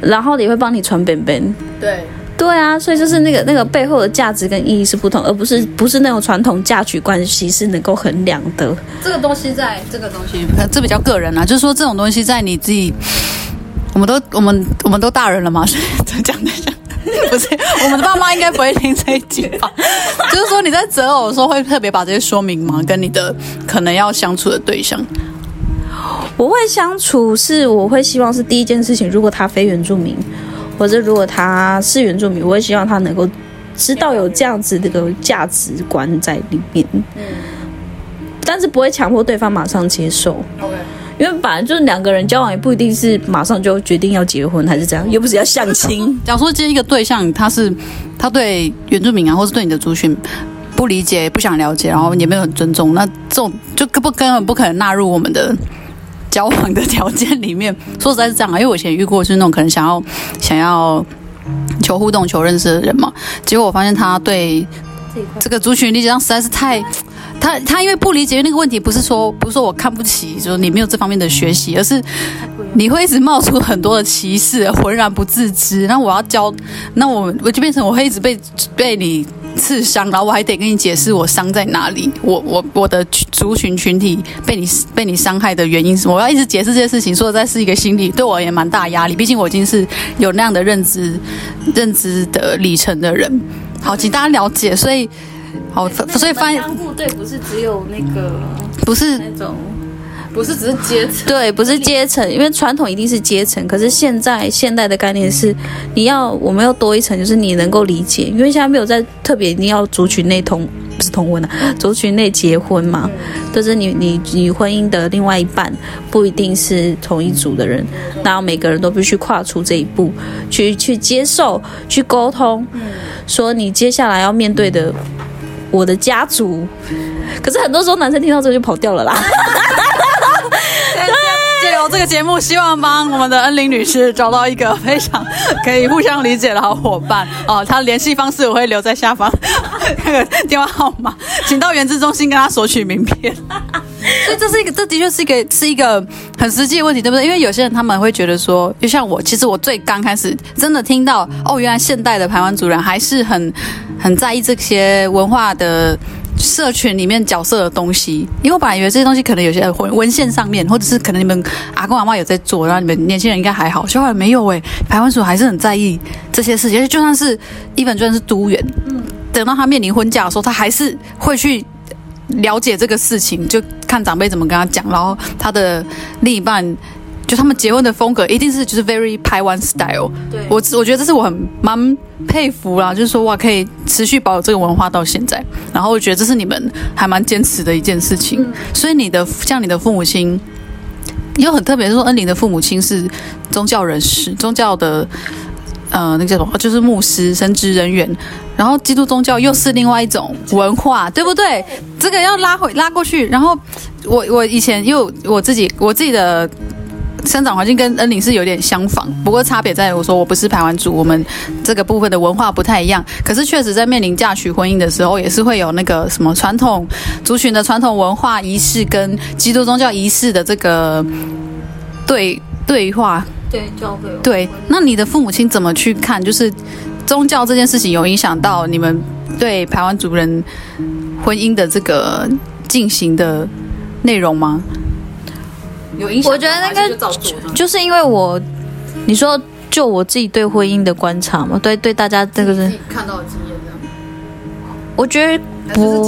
然后也会帮你传本本。对。对啊，所以就是那个那个背后的价值跟意义是不同，而不是不是那种传统嫁娶关系是能够衡量的。这个东西在这个东西，这比较个人啊，就是说这种东西在你自己，我们都我们我们都大人了嘛，所以怎么讲呢？不是，我们的爸妈应该不会听这一集吧？就是说你在择偶的时候会特别把这些说明吗？跟你的可能要相处的对象，我会相处是我会希望是第一件事情，如果他非原住民。或者如果他是原住民，我也希望他能够知道有这样子的一个价值观在里面。嗯，但是不会强迫对方马上接受。OK，因为本来就是两个人交往，也不一定是马上就决定要结婚，还是这样，又不是要相亲。假如说今天一个对象，他是他对原住民啊，或是对你的族群不理解、不想了解，然后也没有很尊重，那这种就根本根本不可能纳入我们的。交往的条件里面，说实在是这样，因为我以前遇过是那种可能想要想要求互动、求认识的人嘛，结果我发现他对这个族群理解上实在是太他他因为不理解那个问题，不是说不是说我看不起，就是你没有这方面的学习，而是你会一直冒出很多的歧视，浑然不自知。那我要教，那我我就变成我会一直被被你刺伤，然后我还得跟你解释我伤在哪里，我我我的族群群体被你被你伤害的原因是什么，我要一直解释这些事情，说实在是一个心理对我也蛮大压力。毕竟我已经是有那样的认知认知的里程的人。好，请大家了解，所以。好，所以翻门当户对不是只有那个，不是那种，不是只是阶层，对，不是阶层，因为传统一定是阶层，可是现在现代的概念是，你要我们要多一层，就是你能够理解，因为现在没有在特别一定要族群内同，不是同婚啊，族群内结婚嘛，就是你你你婚姻的另外一半不一定是同一组的人，然后每个人都必须跨出这一步，去去接受，去沟通，说你接下来要面对的。我的家族，可是很多时候男生听到这个就跑掉了啦。这个节目，希望帮我们的恩玲女士找到一个非常可以互相理解的好伙伴哦。她联系方式我会留在下方，那个电话号码，请到原资中心跟她索取名片。所以这是一个，这的确是一个是一个很实际的问题，对不对？因为有些人他们会觉得说，就像我，其实我最刚开始真的听到哦，原来现代的排湾族人还是很很在意这些文化的。社群里面角色的东西，因为我本来以为这些东西可能有些文文献上面，或者是可能你们阿公阿妈有在做，然后你们年轻人应该还好，小孩没有诶，排湾族还是很在意这些事情，而且就算是一本就算是都员，嗯，等到他面临婚嫁的时候，他还是会去了解这个事情，就看长辈怎么跟他讲，然后他的另一半。就他们结婚的风格一定是就是 very 台湾 style，对，我我觉得这是我很蛮佩服啦，就是说哇可以持续保有这个文化到现在，然后我觉得这是你们还蛮坚持的一件事情。嗯、所以你的像你的父母亲，又很特别，说恩玲的父母亲是宗教人士，宗教的呃那个叫什么，就是牧师、神职人员，然后基督宗教又是另外一种文化，对不对？这个要拉回拉过去，然后我我以前因为我自己我自己的。生长环境跟恩玲是有点相仿，不过差别在我说我不是排湾族，我们这个部分的文化不太一样。可是确实在面临嫁娶婚姻的时候，也是会有那个什么传统族群的传统文化仪式跟基督宗教仪式的这个对对话。对，教会。对，那你的父母亲怎么去看？就是宗教这件事情有影响到你们对排湾族人婚姻的这个进行的内容吗？有影响，我觉得那个就，就是因为我，你说就我自己对婚姻的观察嘛，对对大家这个是看到的经验这样。我觉得不不，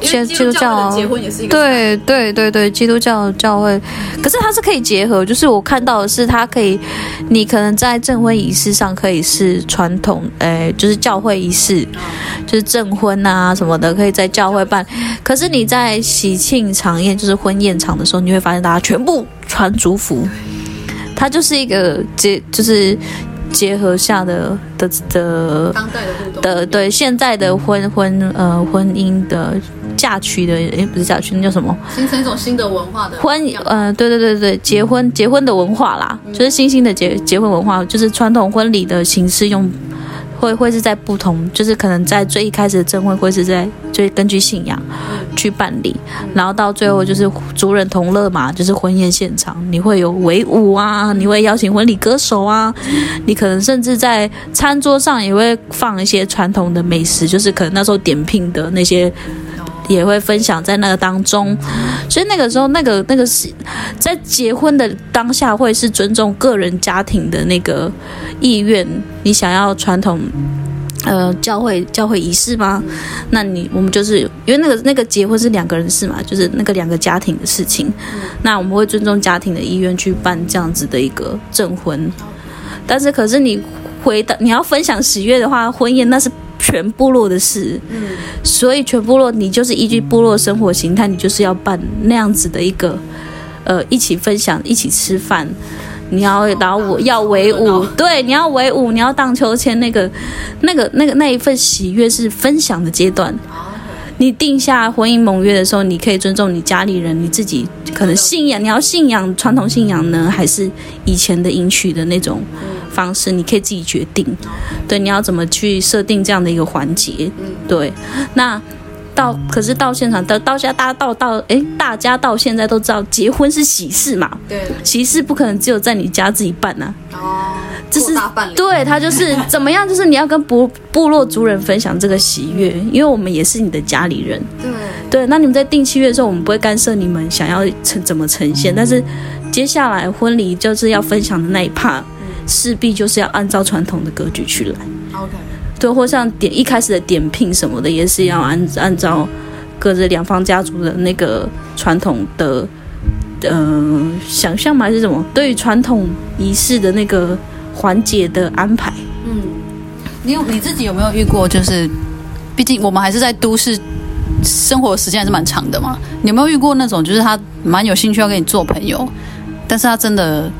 基基督教结婚也是一个对对对对，基督教教会，可是它是可以结合，就是我看到的是它可以，你可能在证婚仪式上可以是传统，哎，就是教会仪式。就是证婚啊什么的，可以在教会办。可是你在喜庆场宴，就是婚宴场的时候，你会发现大家全部穿族服，它就是一个结，就是结合下的的的当代的的对现在的婚婚呃婚姻的嫁娶的，诶不是嫁娶，那叫什么？形成一种新的文化的婚呃对对对对结婚结婚的文化啦，就是新兴的结结婚文化，就是传统婚礼的形式用。会会是在不同，就是可能在最一开始的证婚会是在就根据信仰去办理，然后到最后就是族人同乐嘛，就是婚宴现场你会有围舞啊，你会邀请婚礼歌手啊，你可能甚至在餐桌上也会放一些传统的美食，就是可能那时候点聘的那些。也会分享在那个当中，所以那个时候，那个那个是在结婚的当下，会是尊重个人家庭的那个意愿。你想要传统，呃，教会教会仪式吗？那你我们就是因为那个那个结婚是两个人事嘛，就是那个两个家庭的事情。那我们会尊重家庭的意愿去办这样子的一个证婚。但是，可是你回到你要分享喜悦的话，婚宴那是。全部落的事，嗯，所以全部落你就是依据部落生活形态，你就是要办那样子的一个，呃，一起分享，一起吃饭，你要然后我要围舞，对，你要围舞，你要荡秋千，那个，那个，那个那一份喜悦是分享的阶段。你定下婚姻盟约的时候，你可以尊重你家里人，你自己可能信仰，你要信仰传统信仰呢，还是以前的迎娶的那种方式，你可以自己决定。对，你要怎么去设定这样的一个环节？对，那到可是到现场到到家大家到到哎，大家到现在都知道结婚是喜事嘛，对，喜事不可能只有在你家自己办呐、啊，哦，这是对他就是 怎么样，就是你要跟部部落族人分享这个喜悦，因为我们也是你的家里人，对。对，那你们在定契约的时候，我们不会干涉你们想要呈怎么呈现，但是接下来婚礼就是要分享的那一 part，势必就是要按照传统的格局去来，OK。对，或像点一开始的点聘什么的，也是要按按照各自两方家族的那个传统的，呃，想象吗？还是什么？对于传统仪式的那个环节的安排。嗯，你有你自己有没有遇过？就是，毕竟我们还是在都市生活，时间还是蛮长的嘛。你有没有遇过那种，就是他蛮有兴趣要跟你做朋友，但是他真的，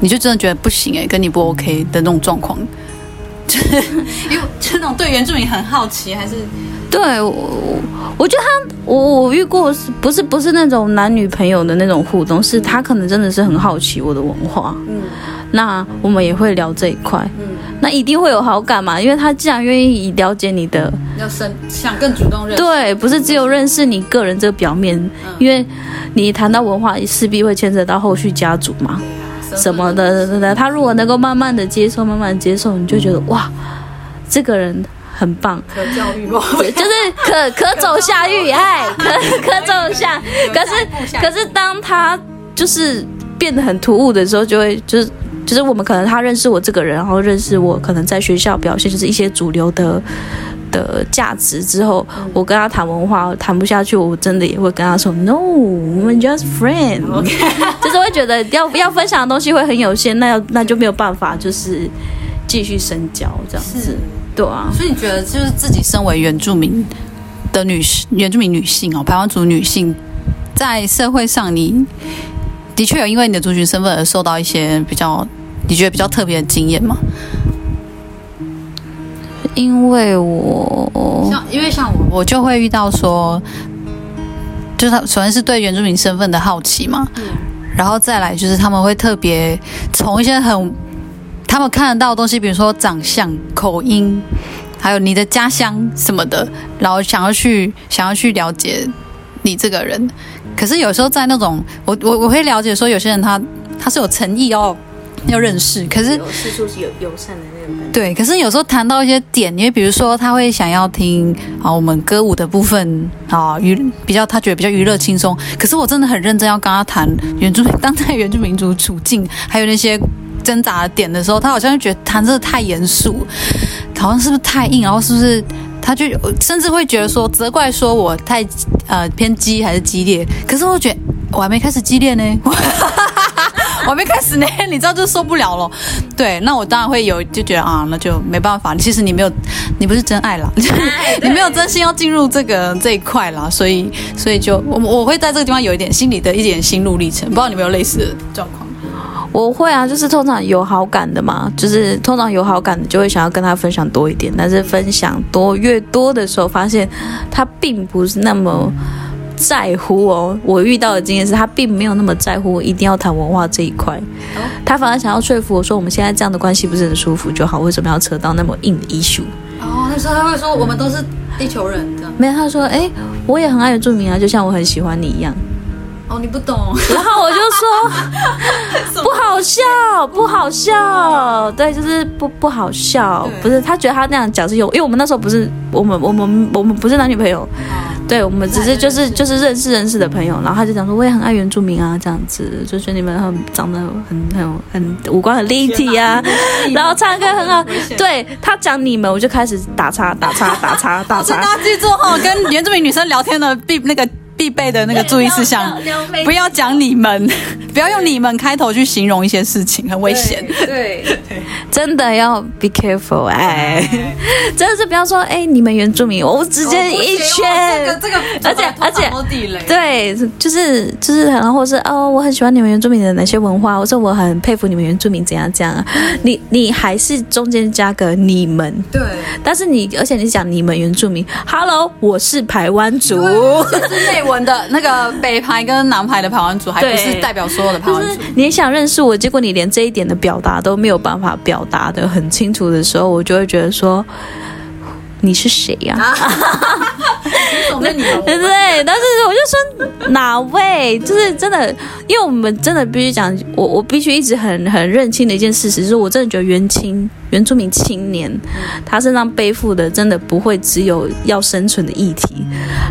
你就真的觉得不行哎、欸，跟你不 OK 的那种状况？就 是因为这种对原住民很好奇，还是对我，我觉得他，我我遇过是不是不是那种男女朋友的那种互动，是他可能真的是很好奇我的文化。嗯，那我们也会聊这一块。嗯，那一定会有好感嘛，因为他既然愿意了解你的，要深想更主动认识。对，不是只有认识你个人这个表面，嗯、因为你谈到文化，势必会牵扯到后续家族嘛。什么的，他如果能够慢慢的接受，慢慢接受，你就觉得哇，这个人很棒，可教育吗？就是可 可走下狱，哎，可可走下，可是可是当他就是变得很突兀的时候，就会就是就是我们可能他认识我这个人，然后认识我可能在学校表现就是一些主流的。的价值之后，我跟他谈文化谈不下去，我真的也会跟他说 “No，我们 just friend”. 就是会觉得要要分享的东西会很有限，那要那就没有办法，就是继续深交这样子，对啊。所以你觉得，就是自己身为原住民的女士，原住民女性哦，排湾族女性，在社会上，你的确有因为你的族群身份而受到一些比较你觉得比较特别的经验吗？因为我像，因为像我，我就会遇到说，就是他首先是对原住民身份的好奇嘛，嗯，然后再来就是他们会特别从一些很他们看得到的东西，比如说长相、口音，还有你的家乡什么的，然后想要去想要去了解你这个人。可是有时候在那种我我我会了解说，有些人他他是有诚意要要认识，可是有四处是有友善的。对，可是有时候谈到一些点，因为比如说他会想要听啊我们歌舞的部分啊娱比较他觉得比较娱乐轻松，可是我真的很认真要跟他谈原住民当代原住民族处境，还有那些挣扎的点的时候，他好像就觉得谈这个太严肃，好像是不是太硬，然后是不是他就甚至会觉得说责怪说我太呃偏激还是激烈，可是我觉得我还没开始激烈呢。我还没开始呢，你知道就受不了了。对，那我当然会有就觉得啊，那就没办法。其实你没有，你不是真爱啦，你没有真心要进入这个这一块啦，所以所以就我我会在这个地方有一点心里的一点心路历程。不知道你有没有类似的状况？我会啊，就是通常有好感的嘛，就是通常有好感的就会想要跟他分享多一点，但是分享多越多的时候，发现他并不是那么。在乎哦，我遇到的经验是他并没有那么在乎，我一定要谈文化这一块，他反而想要说服我说，我们现在这样的关系不是很舒服就好，为什么要扯到那么硬的 issue？哦，那时候他会说我们都是地球人的，没有，他说哎，我也很爱原住民啊，就像我很喜欢你一样。哦，你不懂，然后我就说 不好笑，不好笑，对，就是不不好笑，不是他觉得他那样讲是有，因为我们那时候不是我们我们我们不是男女朋友。对，我们只是就是就是认识认识的朋友，然后他就讲说，我也很爱原住民啊，这样子，就觉得你们很长得很很很五官很立体啊，然后唱歌很好。对，他讲你们，我就开始打叉打叉打叉 打叉。大家记住哈，跟原住民女生聊天的必那个。必备的那个注意事项，不要讲你们，不要用你们开头去形容一些事情，很危险。对，真的要 be careful，哎，真的是不要说，哎，你们原住民，我直接一圈，这个这个，而且而且，对，就是就是，然后是哦，我很喜欢你们原住民的哪些文化，我说我很佩服你们原住民怎样怎样，你你还是中间加个你们，对，但是你而且你讲你们原住民，Hello，我是排湾族。文的那个北排跟南排的排湾组，还不是代表所有的排湾组。就是你想认识我，结果你连这一点的表达都没有办法表达的很清楚的时候，我就会觉得说，你是谁呀？什么 你们？对对，但是我就说哪位，就是真的，因为我们真的必须讲，我我必须一直很很认清的一件事实，就是我真的觉得原青原住民青年，他身上背负的真的不会只有要生存的议题，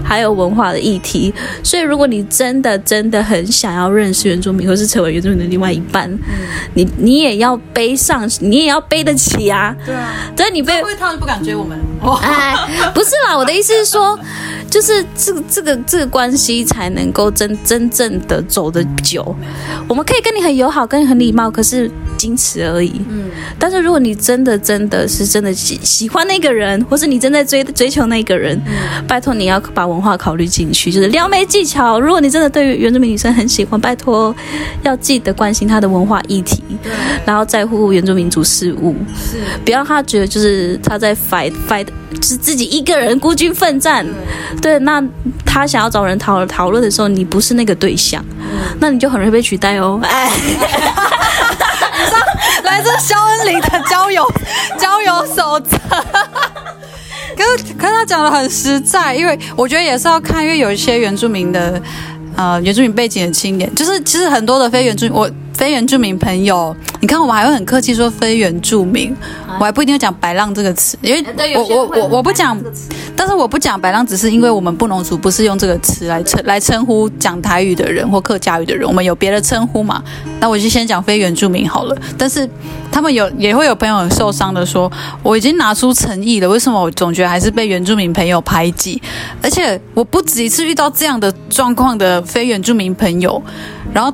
还有文化的议题。所以，如果你真的真的很想要认识原住民，或是成为原住民的另外一半，你你也要背上，你也要背得起啊。对啊，对，你背，因为他们不敢追我们。哎，不是啦，我的意思是说。就是这个这个这个关系才能够真真正的走得久。我们可以跟你很友好，跟你很礼貌，可是仅此而已。嗯。但是如果你真的真的是真的喜喜欢那个人，或是你正在追追求那个人，嗯、拜托你要把文化考虑进去，就是撩妹技巧。如果你真的对于原住民女生很喜欢，拜托要记得关心她的文化议题，对然后在乎原住民族事务，是，不要让他觉得就是他在 fight fight。是自己一个人孤军奋战，对，对，那他想要找人讨讨论的时候，你不是那个对象，嗯、那你就很容易被取代哦。哎，来自肖恩林的交友 交友守则，可是可是他讲的很实在，因为我觉得也是要看，因为有一些原住民的呃原住民背景的青年，就是其实很多的非原住民我。非原住民朋友，你看我们还会很客气说非原住民，我还不一定要讲白浪这个词，因为我我我我不讲，但是我不讲白浪，只是因为我们布农族不是用这个词来称来称呼讲台语的人或客家语的人，我们有别的称呼嘛。那我就先讲非原住民好了。但是他们有也会有朋友很受伤的说，我已经拿出诚意了，为什么我总觉得还是被原住民朋友排挤？而且我不止一次遇到这样的状况的非原住民朋友，然后。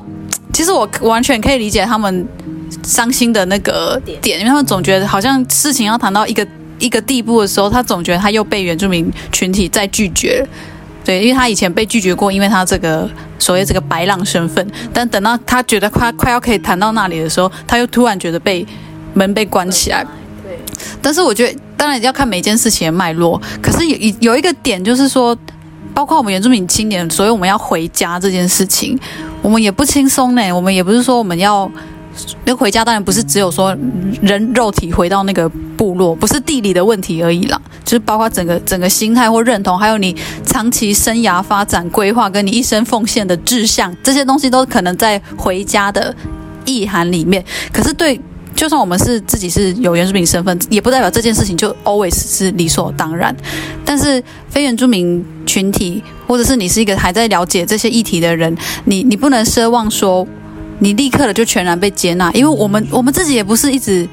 其实我完全可以理解他们伤心的那个点，因为他们总觉得好像事情要谈到一个一个地步的时候，他总觉得他又被原住民群体再拒绝了。对，因为他以前被拒绝过，因为他这个所谓这个白浪身份，但等到他觉得快快要可以谈到那里的时候，他又突然觉得被门被关起来。对，但是我觉得当然要看每件事情的脉络，可是有有一个点就是说。包括我们原住民青年，所以我们要回家这件事情，我们也不轻松呢。我们也不是说我们要那回家，当然不是只有说人肉体回到那个部落，不是地理的问题而已啦，就是包括整个整个心态或认同，还有你长期生涯发展规划，跟你一生奉献的志向，这些东西都可能在回家的意涵里面。可是对。就算我们是自己是有原住民身份，也不代表这件事情就 always 是理所当然。但是非原住民群体，或者是你是一个还在了解这些议题的人，你你不能奢望说你立刻的就全然被接纳，因为我们我们自己也不是一直，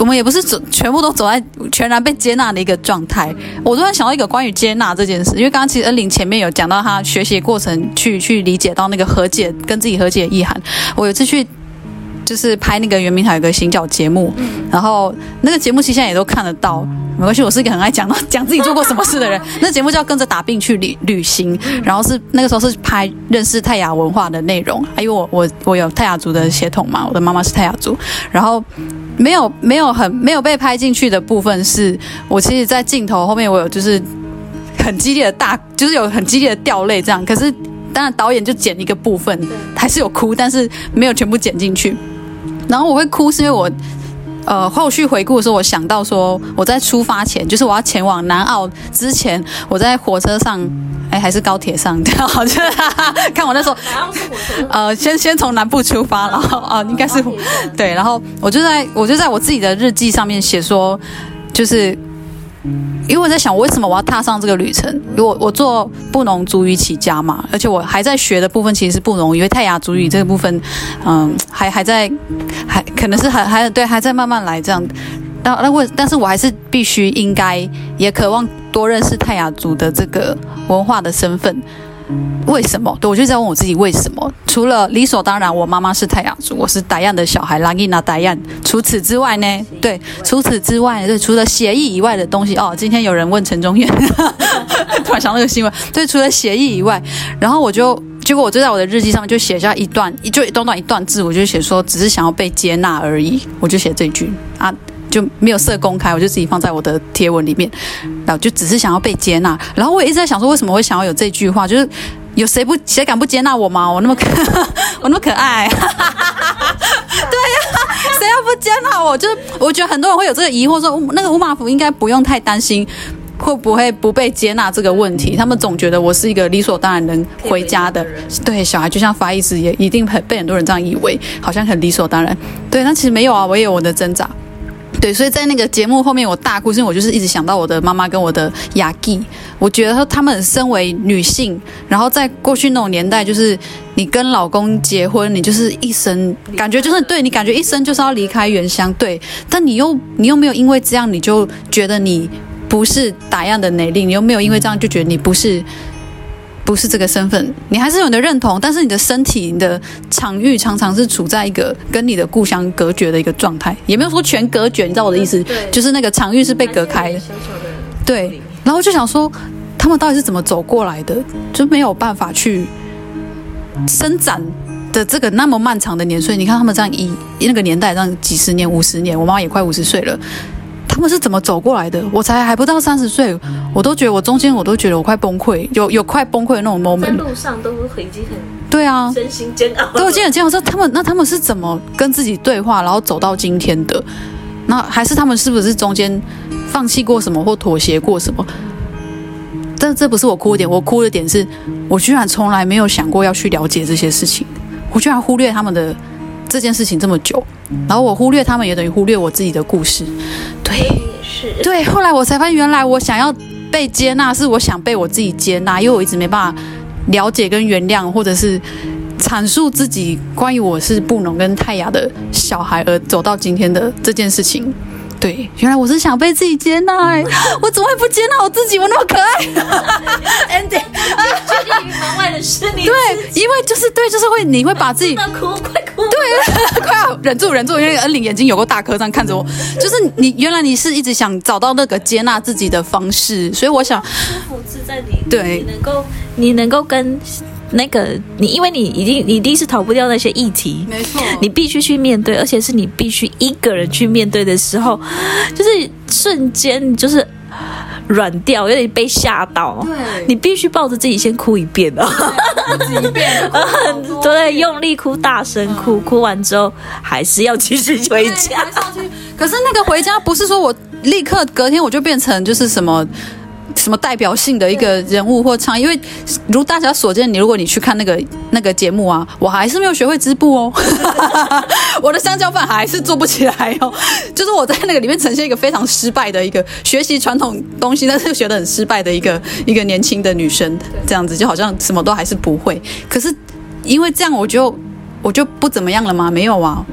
我们也不是走全部都走在全然被接纳的一个状态。我突然想到一个关于接纳这件事，因为刚刚其实恩玲前面有讲到她学习过程去去理解到那个和解跟自己和解的意涵，我有次去。就是拍那个圆明台有个行脚节目，然后那个节目其实现在也都看得到，没关系。我是一个很爱讲到 讲自己做过什么事的人。那节目叫跟着打病去旅旅行，然后是那个时候是拍认识泰雅文化的内容，因为我我我有泰雅族的血统嘛，我的妈妈是泰雅族，然后没有没有很没有被拍进去的部分是，我其实，在镜头后面我有就是很激烈的大，就是有很激烈的掉泪这样，可是当然导演就剪一个部分，还是有哭，但是没有全部剪进去。然后我会哭，是因为我，呃，后续回顾的时候，我想到说，我在出发前，就是我要前往南澳之前，我在火车上，哎，还是高铁上，对，哈哈 看我那时候，呃，先先从南部出发，然后啊、呃，应该是对，然后我就在我就在我自己的日记上面写说，就是。因为我在想，为什么我要踏上这个旅程？因为我我做布农族语起家嘛，而且我还在学的部分其实是布农语，因为泰雅族语这个部分，嗯，还还在，还可能是还还对，还在慢慢来这样。但那我，但是我还是必须应该也渴望多认识泰雅族的这个文化的身份。为什么？对，我就在问我自己为什么？除了理所当然，我妈妈是太阳族，我是达样的小孩，拉吉娜达样。除此之外呢？对，除此之外，对，除了协议以外的东西哦。今天有人问陈中原，突然想到那个新闻。对，除了协议以外，然后我就结果我就在我的日记上面就写下一段，就短短一段字，我就写说只是想要被接纳而已，我就写这句啊。就没有设公开，我就自己放在我的贴文里面，然后就只是想要被接纳。然后我也一直在想说，为什么会想要有这句话？就是有谁不谁敢不接纳我吗？我那么可，我那么可爱，对呀、啊，谁要不接纳我？就是我觉得很多人会有这个疑惑说，说那个五马福应该不用太担心。会不会不被接纳这个问题，他们总觉得我是一个理所当然能回家的。对，小孩就像发一直也一定很被很多人这样以为，好像很理所当然。对，但其实没有啊，我也有我的挣扎。对，所以在那个节目后面，我大哭，是因为我就是一直想到我的妈妈跟我的雅纪。我觉得说他们身为女性，然后在过去那种年代，就是你跟老公结婚，你就是一生感觉就是对你感觉一生就是要离开原乡，对。但你又你又没有因为这样你就觉得你不是打样的能力，你又没有因为这样就觉得你不是。不是这个身份，你还是有你的认同，但是你的身体、你的场域常常是处在一个跟你的故乡隔绝的一个状态，也没有说全隔绝，你知道我的意思？就是那个场域是被隔开的。对，然后就想说，他们到底是怎么走过来的？就没有办法去伸展的这个那么漫长的年岁。你看他们这样一那个年代，这样几十年、五十年，我妈妈也快五十岁了。他们是怎么走过来的？我才还不到三十岁，我都觉得我中间我都觉得我快崩溃，有有快崩溃的那种 moment。在路上都是已经很对啊，身心煎熬。都已经很煎熬说他们，那他们是怎么跟自己对话，然后走到今天的？那还是他们是不是中间放弃过什么或妥协过什么？但这不是我哭的点，我哭的点是我居然从来没有想过要去了解这些事情，我居然忽略他们的。这件事情这么久，然后我忽略他们，也等于忽略我自己的故事。对，是。对，后来我才发现，原来我想要被接纳，是我想被我自己接纳，因为我一直没办法了解跟原谅，或者是阐述自己关于我是布农跟泰雅的小孩而走到今天的这件事情。对，原来我是想被自己接纳，欸，我怎么会不接纳我自己？我那么可爱，Andy，决定于门外的是你。对，因为就是对，就是会，你会把自己哭，快哭，对，快要忍住，忍住，因为恩玲眼睛有个大颗，这样看着我，就是你原来你是一直想找到那个接纳自己的方式，所以我想舒服自在你，对，你能够，你能够跟。那个你，因为你已经你一定是逃不掉那些议题，没错，你必须去面对，而且是你必须一个人去面对的时候，就是瞬间就是软掉，有点被吓到。对，你必须抱着自己先哭一遍哦，哭一遍，对，用力哭，大声哭，哭完之后还是要继续回家。可是那个回家不是说我立刻隔天我就变成就是什么。什么代表性的一个人物或唱？因为如大家所见，你如果你去看那个那个节目啊，我还是没有学会织布哦，我的香蕉饭还是做不起来哦。就是我在那个里面呈现一个非常失败的一个学习传统东西，但是学得很失败的一个一个年轻的女生，这样子就好像什么都还是不会。可是因为这样，我就我就不怎么样了吗？没有啊。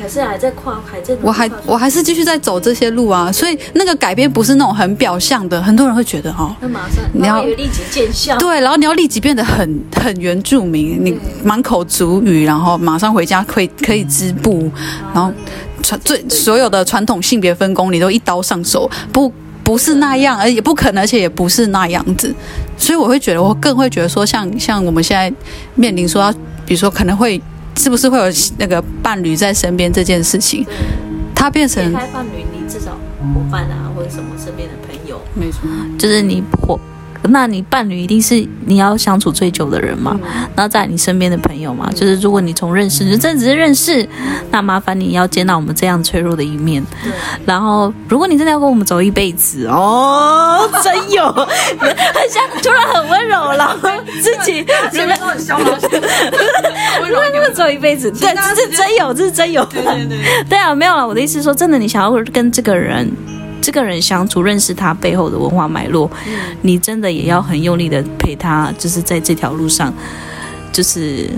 可是还在跨，还在我还我还是继续在走这些路啊，所以那个改变不是那种很表象的，很多人会觉得哦，那马上你要立即见效，对，然后你要立即变得很很原住民，你满口族语，然后马上回家可以可以织布，然后传最所有的传统性别分工你都一刀上手，不不是那样，而也不可能，而且也不是那样子，所以我会觉得，我更会觉得说像，像像我们现在面临说要，比如说可能会。是不是会有那个伴侣在身边这件事情？他变成开伴侣，你至少伙伴啊，或者什么身边的朋友，没错，就是你伙。那你伴侣一定是你要相处最久的人嘛？然后在你身边的朋友嘛，就是如果你从认识，就真的只是认识，那麻烦你要接纳我们这样脆弱的一面。然后，如果你真的要跟我们走一辈子哦，真有，很像突然很温柔了，自己这边都很嚣张，温柔走一辈子，对，这是真有，这是真有，对对对，对啊，没有了。我的意思是说，真的，你想要跟这个人。这个人相处，认识他背后的文化脉络，嗯、你真的也要很用力的陪他，就是在这条路上，就是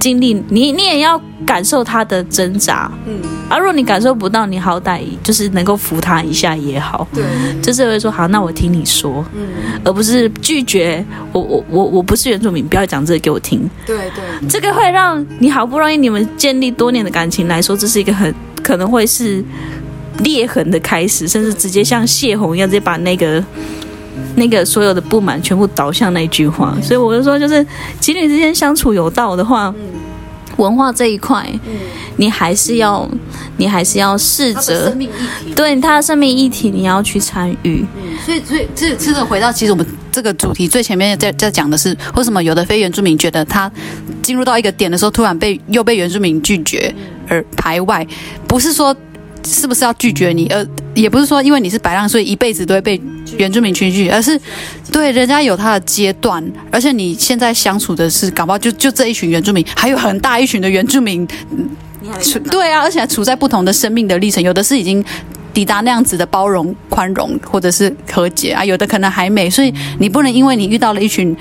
经历你，你也要感受他的挣扎。嗯，而、啊、若你感受不到，你好歹就是能够扶他一下也好。对，就是会说好，那我听你说，嗯，而不是拒绝我，我我我不是原住民，不要讲这个给我听。对对，这个会让你好不容易你们建立多年的感情来说，这是一个很可能会是。裂痕的开始，甚至直接像泄洪一样，直接把那个那个所有的不满全部导向那句话。所以我就说，就是情侣之间相处有道的话，文化这一块，你还是要，你还是要试着对他的生命议题，你要去参与。所以，所以这这个回到，其实我们这个主题最前面在在讲的是，为什么有的非原住民觉得他进入到一个点的时候，突然被又被原住民拒绝而排外，不是说。是不是要拒绝你，而也不是说因为你是白浪，所以一辈子都会被原住民群拒绝，而是对人家有他的阶段，而且你现在相处的是，搞不好就就这一群原住民，还有很大一群的原住民，处对啊，而且还处在不同的生命的历程，有的是已经抵达那样子的包容、宽容，或者是和解啊，有的可能还没，所以你不能因为你遇到了一群。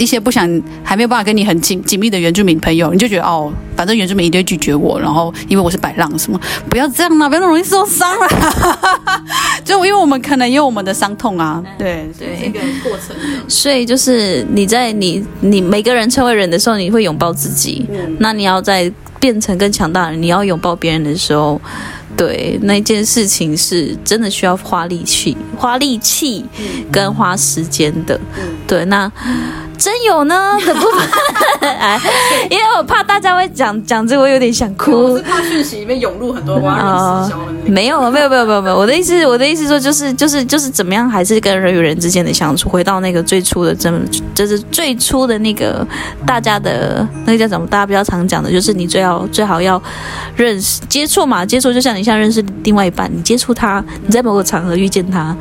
一些不想还没有办法跟你很紧紧密的原住民朋友，你就觉得哦，反正原住民一定会拒绝我，然后因为我是摆浪什么，不要这样嘛，不要那么容易受伤啊！就因为我们可能也有我们的伤痛啊，对对，这个过程。所以就是你在你你每个人成为人的时候，你会拥抱自己，嗯、那你要在变成更强大的人，你要拥抱别人的时候。对，那件事情是真的需要花力气、花力气跟花时间的。对，那真有呢的部分，哎，因为我怕大家会讲讲这个，我有点想哭。我是怕讯息里面涌入很多挖人私消。没有，没有，没有，没有，没有。我的意思，我的意思说，就是，就是，就是怎么样，还是跟人与人之间的相处，回到那个最初的，这么，就是最初的那个大家的那个叫什么？大家比较常讲的，就是你最好最好要认识、接触嘛，接触就像你。像认识另外一半，你接触他，你在某个场合遇见他，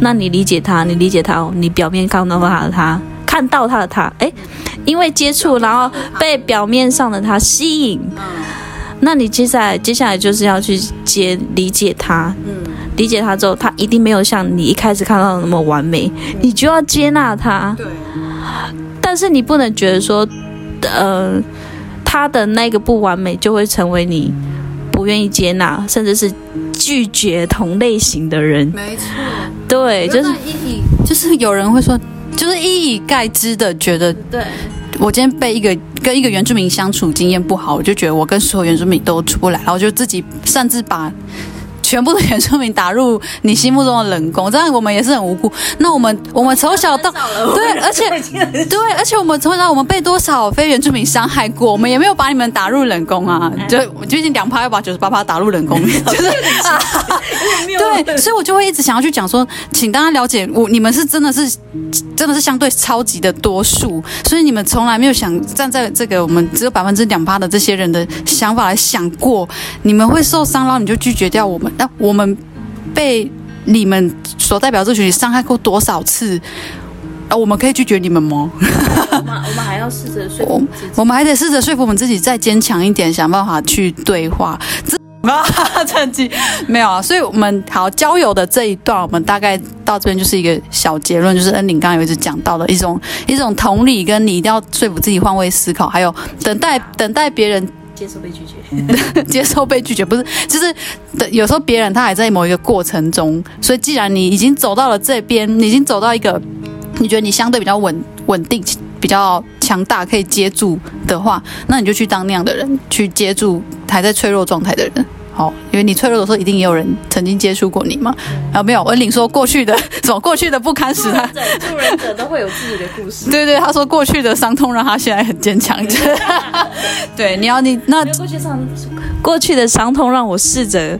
那你理解他，你理解他，你表面看到他的他，看到他的他，诶，因为接触，然后被表面上的他吸引，那你接下来接下来就是要去接理解他，理解他之后，他一定没有像你一开始看到的那么完美，你就要接纳他，但是你不能觉得说，呃，他的那个不完美就会成为你。不愿意接纳，甚至是拒绝同类型的人。没错，对，就是一以，就是有人会说，就是一以概之的觉得，对，我今天被一个跟一个原住民相处经验不好，我就觉得我跟所有原住民都出不来，然后就自己擅自把。全部的原住民打入你心目中的冷宫，这样我们也是很无辜。那我们我们从小到对，而且对，而且我们从小我们被多少非原住民伤害过，我们也没有把你们打入冷宫啊。就最近两趴要把九十八趴打入冷宫，就是对，所以我就会一直想要去讲说，请大家了解我，你们是真的是真的是相对超级的多数，所以你们从来没有想站在这个我们只有百分之两趴的这些人的想法来想过，你们会受伤，然后你就拒绝掉我们。那我们被你们所代表这群体伤害过多少次？啊，我们可以拒绝你们吗？我们我们还要试着说服，我们还得试着说服我们自己，再坚强一点，想办法去对话。啊，趁机没有啊，所以我们好交友的这一段，我们大概到这边就是一个小结论，就是恩玲刚刚有一直讲到的一种一种同理，跟你一定要说服自己换位思考，还有等待等待别人。接受被拒绝，接受被拒绝不是，就是有时候别人他还在某一个过程中，所以既然你已经走到了这边，你已经走到一个你觉得你相对比较稳稳定、比较强大可以接住的话，那你就去当那样的人，去接住还在脆弱状态的人。好，因为你脆弱的时候，一定也有人曾经接触过你嘛。啊，没有，恩玲说过去的 什么过去的不堪使他，助人者都会有自己的故事。对对，他说过去的伤痛让他现在很坚强。对，你要你那过去伤，过去的伤痛让我试着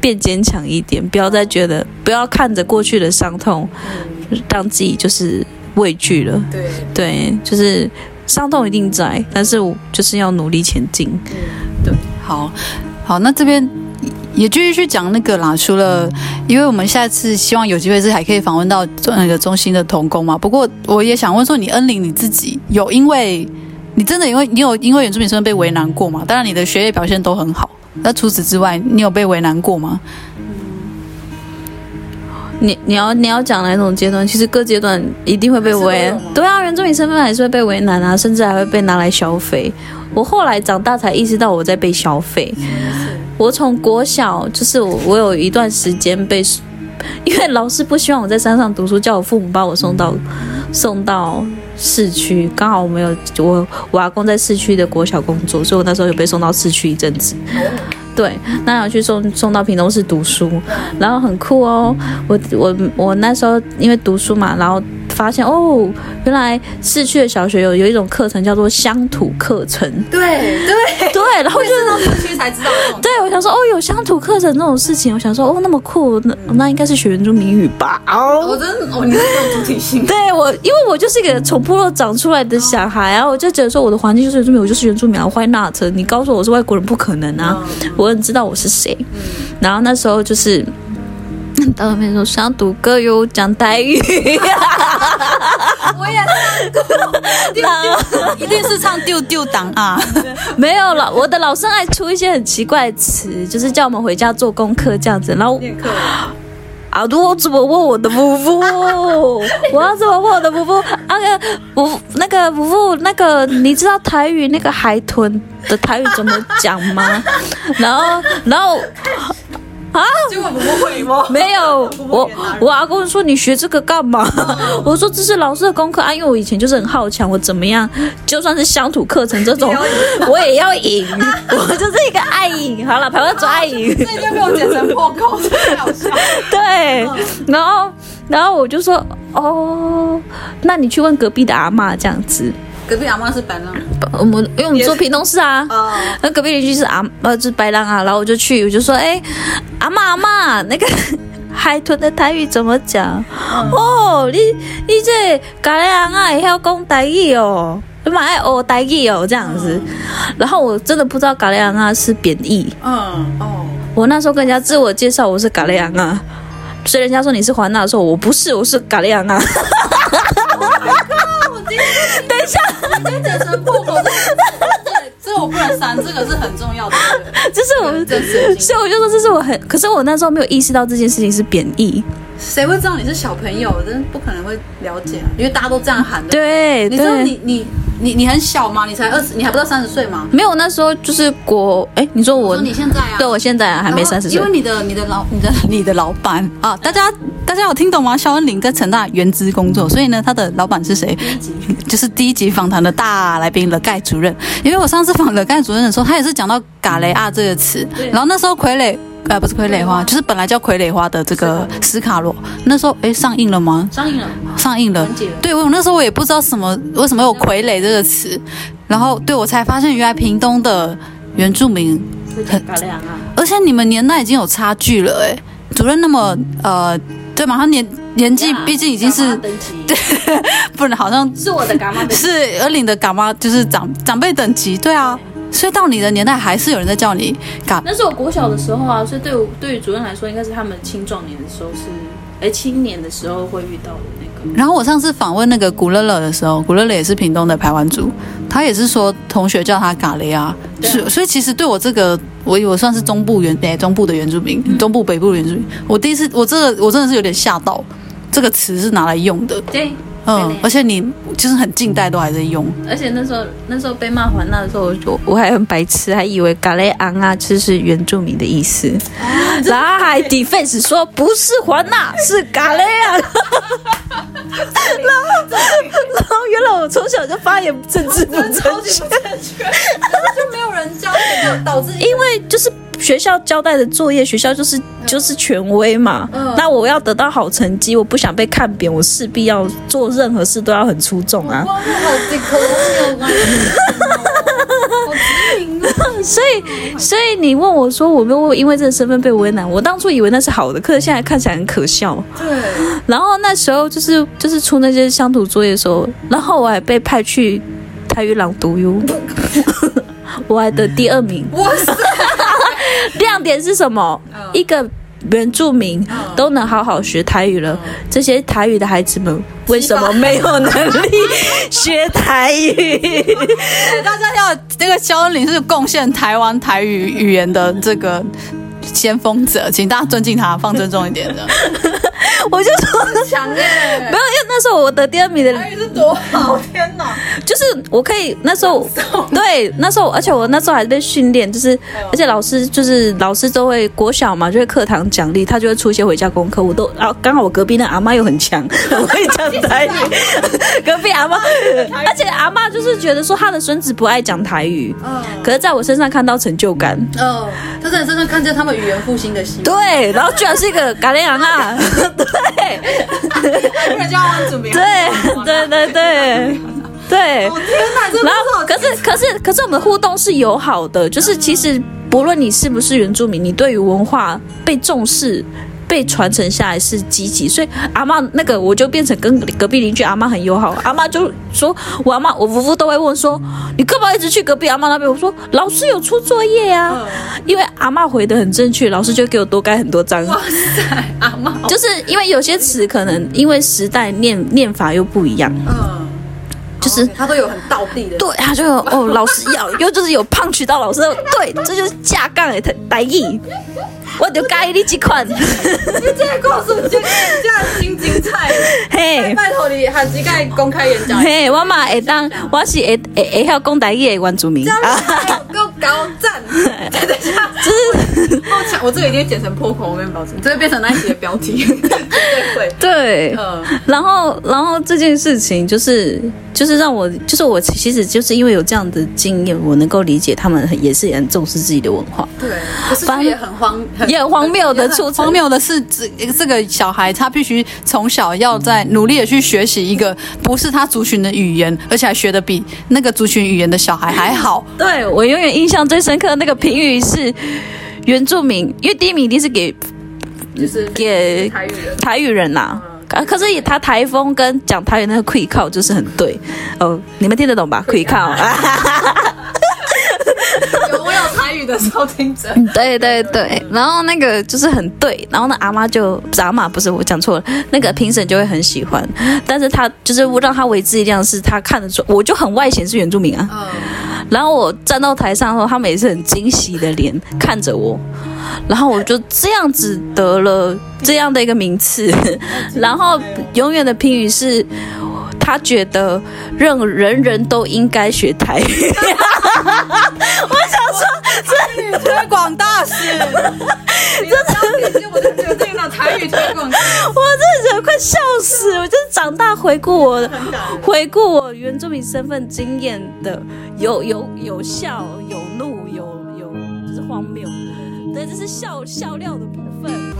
变坚强一点，不要再觉得，不要看着过去的伤痛，让自己就是畏惧了。对对，就是伤痛一定在，但是我就是要努力前进。对，好。好，那这边也继续去讲那个啦。除了，因为我们下次希望有机会是还可以访问到那个中心的童工嘛。不过我也想问说，你恩玲你自己有因为你真的因为你有因为原住民身份被为难过吗？当然你的学业表现都很好，那除此之外，你有被为难过吗？你你要你要讲哪种阶段？其实各阶段一定会被为难。对啊，原住民身份还是会被为难啊，甚至还会被拿来消费。我后来长大才意识到我在被消费。我从国小就是我，我有一段时间被，因为老师不希望我在山上读书，叫我父母把我送到送到市区。刚好我没有我我阿公在市区的国小工作，所以我那时候有被送到市区一阵子。对，那要去送送到屏东市读书，然后很酷哦。我我我那时候因为读书嘛，然后。发现哦，原来市区的小学有有一种课程叫做乡土课程。对对对，然后就是到市区才知道。对，我想说哦，有乡土课程这种事情，我想说哦，那么酷，那那应该是学原住民语吧？哦，我真的哦，你是有主体性。对我，因为我就是一个从部落长出来的小孩啊，我就觉得说我的环境就是原住民，我就是原住民啊，Why not？你告诉我我是外国人不可能啊，我很知道我是谁。然后那时候就是。到后面说想读歌哟，讲台语。我也唱，一定是唱丢丢档啊！没有了，我的老师爱出一些很奇怪的词，就是叫我们回家做功课这样子。然后啊，我怎么问我的夫妇？我要怎么问我的夫妇？那个夫那个夫妇那个，你知道台语那个海豚的台语怎么讲吗？然后，然后。啊！结果不会吗？没有，我我阿公说，你学这个干嘛？我说这是老师的功课啊，因为我以前就是很好强，我怎么样，就算是乡土课程这种，我也要赢，我就是一个爱赢。好了，排湾总爱赢，这就被我剪成破口，太好笑。对，然后然后我就说，哦，那你去问隔壁的阿嬷这样子。隔壁阿妈是白浪，我们因为我们做屏东市啊，那隔壁邻居是阿呃就是白浪啊，然后我就去，我就说，哎，阿妈阿妈，那个 海豚的台语怎么讲？嗯、哦，你你这咖喱昂啊，也要讲台语哦，你蛮爱学台语哦，这样子。嗯、然后我真的不知道咖喱昂啊是贬义。嗯哦，我那时候跟人家自我介绍我是咖喱昂啊，所以人家说你是环娜的时候，我不是，我是咖喱昂 等一下，你剪成破口，这这我不能删，这个是很重要的。就是我，所以我就说这是我很，可是我那时候没有意识到这件事情是贬义。谁会知道你是小朋友？真的不可能会了解，因为大家都这样喊的。对，你知道你你你你很小吗？你才二十，你还不到三十岁吗？没有，那时候就是国。哎，你说我？说你现在啊？对，我现在啊，还没三十岁。因为你的你的老你的你的老板啊，大家大家有听懂吗？肖恩林在成大原资工作，所以呢，他的老板是谁？就是第一集访谈的大来宾了盖主任。因为我上次访了盖主任的时候，他也是讲到嘎雷啊这个词，然后那时候傀儡。呃，不是傀儡花，就是本来叫傀儡花的这个斯卡罗。那时候，哎，上映了吗？上映了，上映了。对，我那时候我也不知道什么为什么有傀儡这个词，然后对我才发现原来屏东的原住民很，而且你们年代已经有差距了，哎，主任那么呃，对嘛？他年年纪毕竟已经是，对，不能好像是我的干妈，是而领的干妈，就是长长辈等级，对啊。所以到你的年代还是有人在叫你嘎。那是我国小的时候啊，所以对我对于主任来说，应该是他们青壮年的时候是，哎，青年的时候会遇到的那个。然后我上次访问那个古乐乐的时候，古乐乐也是屏东的排湾族，他也是说同学叫他嘎雷啊，是、啊，所以其实对我这个，我我算是中部原哎中部的原住民，中部北部的原住民，我第一次我这个我真的是有点吓到，这个词是拿来用的。对。嗯，而且你就是很近代都还在用，而且那时候那时候被骂还那的时候，我我还很白痴，还以为嘎雷昂啊就是原住民的意思，啊、然后还 defense 说不是还那，是嘎雷昂，然后然后原来我从小就发言政治不正确，就没有人教你，导致因为就是。学校交代的作业，学校就是就是权威嘛。嗯、那我要得到好成绩，我不想被看扁，我势必要做任何事都要很出众啊。所以，所以你问我说，我没有因为这个身份被为难？我当初以为那是好的，可是现在看起来很可笑。对。然后那时候就是就是出那些乡土作业的时候，然后我还被派去台语朗读哟，我还得第二名。哇塞！亮点是什么？Oh. 一个原住民都能好好学台语了，oh. 这些台语的孩子们为什么没有能力 学台语？大家要这个肖恩林是贡献台湾台语语言的这个先锋者，请大家尊敬他，放尊重一点的。我就说很强耶，没有，因为那时候我得第二名的台语是多好，天哪！就是我可以那时候对那时候，而且我那时候还在训练，就是而且老师就是老师都会国小嘛，就会课堂奖励，他就会出一些回家功课，我都然后刚好我隔壁那阿妈又很强，我会讲台语，隔壁阿妈，而且阿妈就是觉得说他的孙子不爱讲台语，嗯，可是在我身上看到成就感，嗯，他在你身上看见他们语言复兴的希望，对，然后居然是一个嘎雷昂啊。对。对对对对对。然后，可是可是可是我们的互动是友好的，就是其实不论你是不是原住民，你对于文化被重视，被传承下来是积极，所以阿嬷那个我就变成跟隔壁邻居阿妈很友好。阿嬷就说，我阿嬷我夫妇都会问说，你干嘛一直去隔壁阿妈那边？我说老师有出作业啊，因为阿嬷回的很正确，老师就给我多盖很多章。哇塞，阿嬷就是因为有些词可能因为时代念念法又不一样。嗯。就是他都有很道地的，对，他就有哦，老师要，又就是有胖渠道老师，对，这就是架杠的台语，我就介意你这款，你这个故事真真精精彩，嘿，拜托你下次该公开演讲，嘿，我嘛会当，我是会会会晓讲台语的原住民，够高赞，等一下，就是 我这个一定剪成破口，我跟你保证，这会变成那一集的标题，对对，嗯，然后然后这件事情就是就是。让我就是我，其实就是因为有这样的经验，我能够理解他们也是很重视自己的文化。对，反正也很荒，也很 荒谬的出。荒谬的是，这这个小孩他必须从小要在努力的去学习一个不是他族群的语言，而且还学的比那个族群语言的小孩还好。对，我永远印象最深刻的那个评语是原住民，因为第一名一定是给，就是给台语人，台语人呐、啊。啊！可是以他台风跟讲台语那个 qui cao 就是很对哦，你们听得懂吧？气口。的收听者。对对对，然后那个就是很对，然后那阿妈就不是阿妈，不是我讲错了，那个评审就会很喜欢，但是他就是让他为之一亮，是他看得出，我就很外显是原住民啊。然后我站到台上后，他们也是很惊喜的脸看着我。然后我就这样子得了这样的一个名次，然后永远的评语是，他觉得任人人都应该学台语。我想说，台语推广大使，你的标题就我就决定了台语推广大使。我真的觉得快笑死！我真是长大回顾我回顾我原住民身份经验的有有有笑有怒有有就是荒谬。对，这是笑笑料的部分。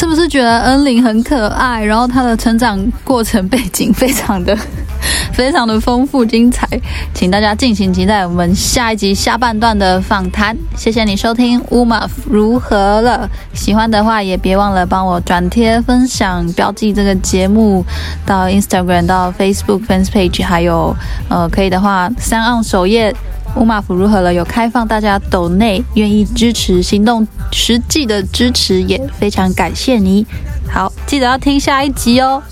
是不是觉得恩玲很可爱？然后她的成长过程背景非常的、非常的丰富精彩，请大家敬请期待我们下一集下半段的访谈。谢谢你收听乌马夫如何了？喜欢的话也别忘了帮我转贴、分享、标记这个节目到 Instagram、到 Facebook Fans Page，还有呃，可以的话三岸首页。乌马府如何了？有开放大家抖内愿意支持行动，实际的支持也非常感谢你。好，记得要听下一集哦。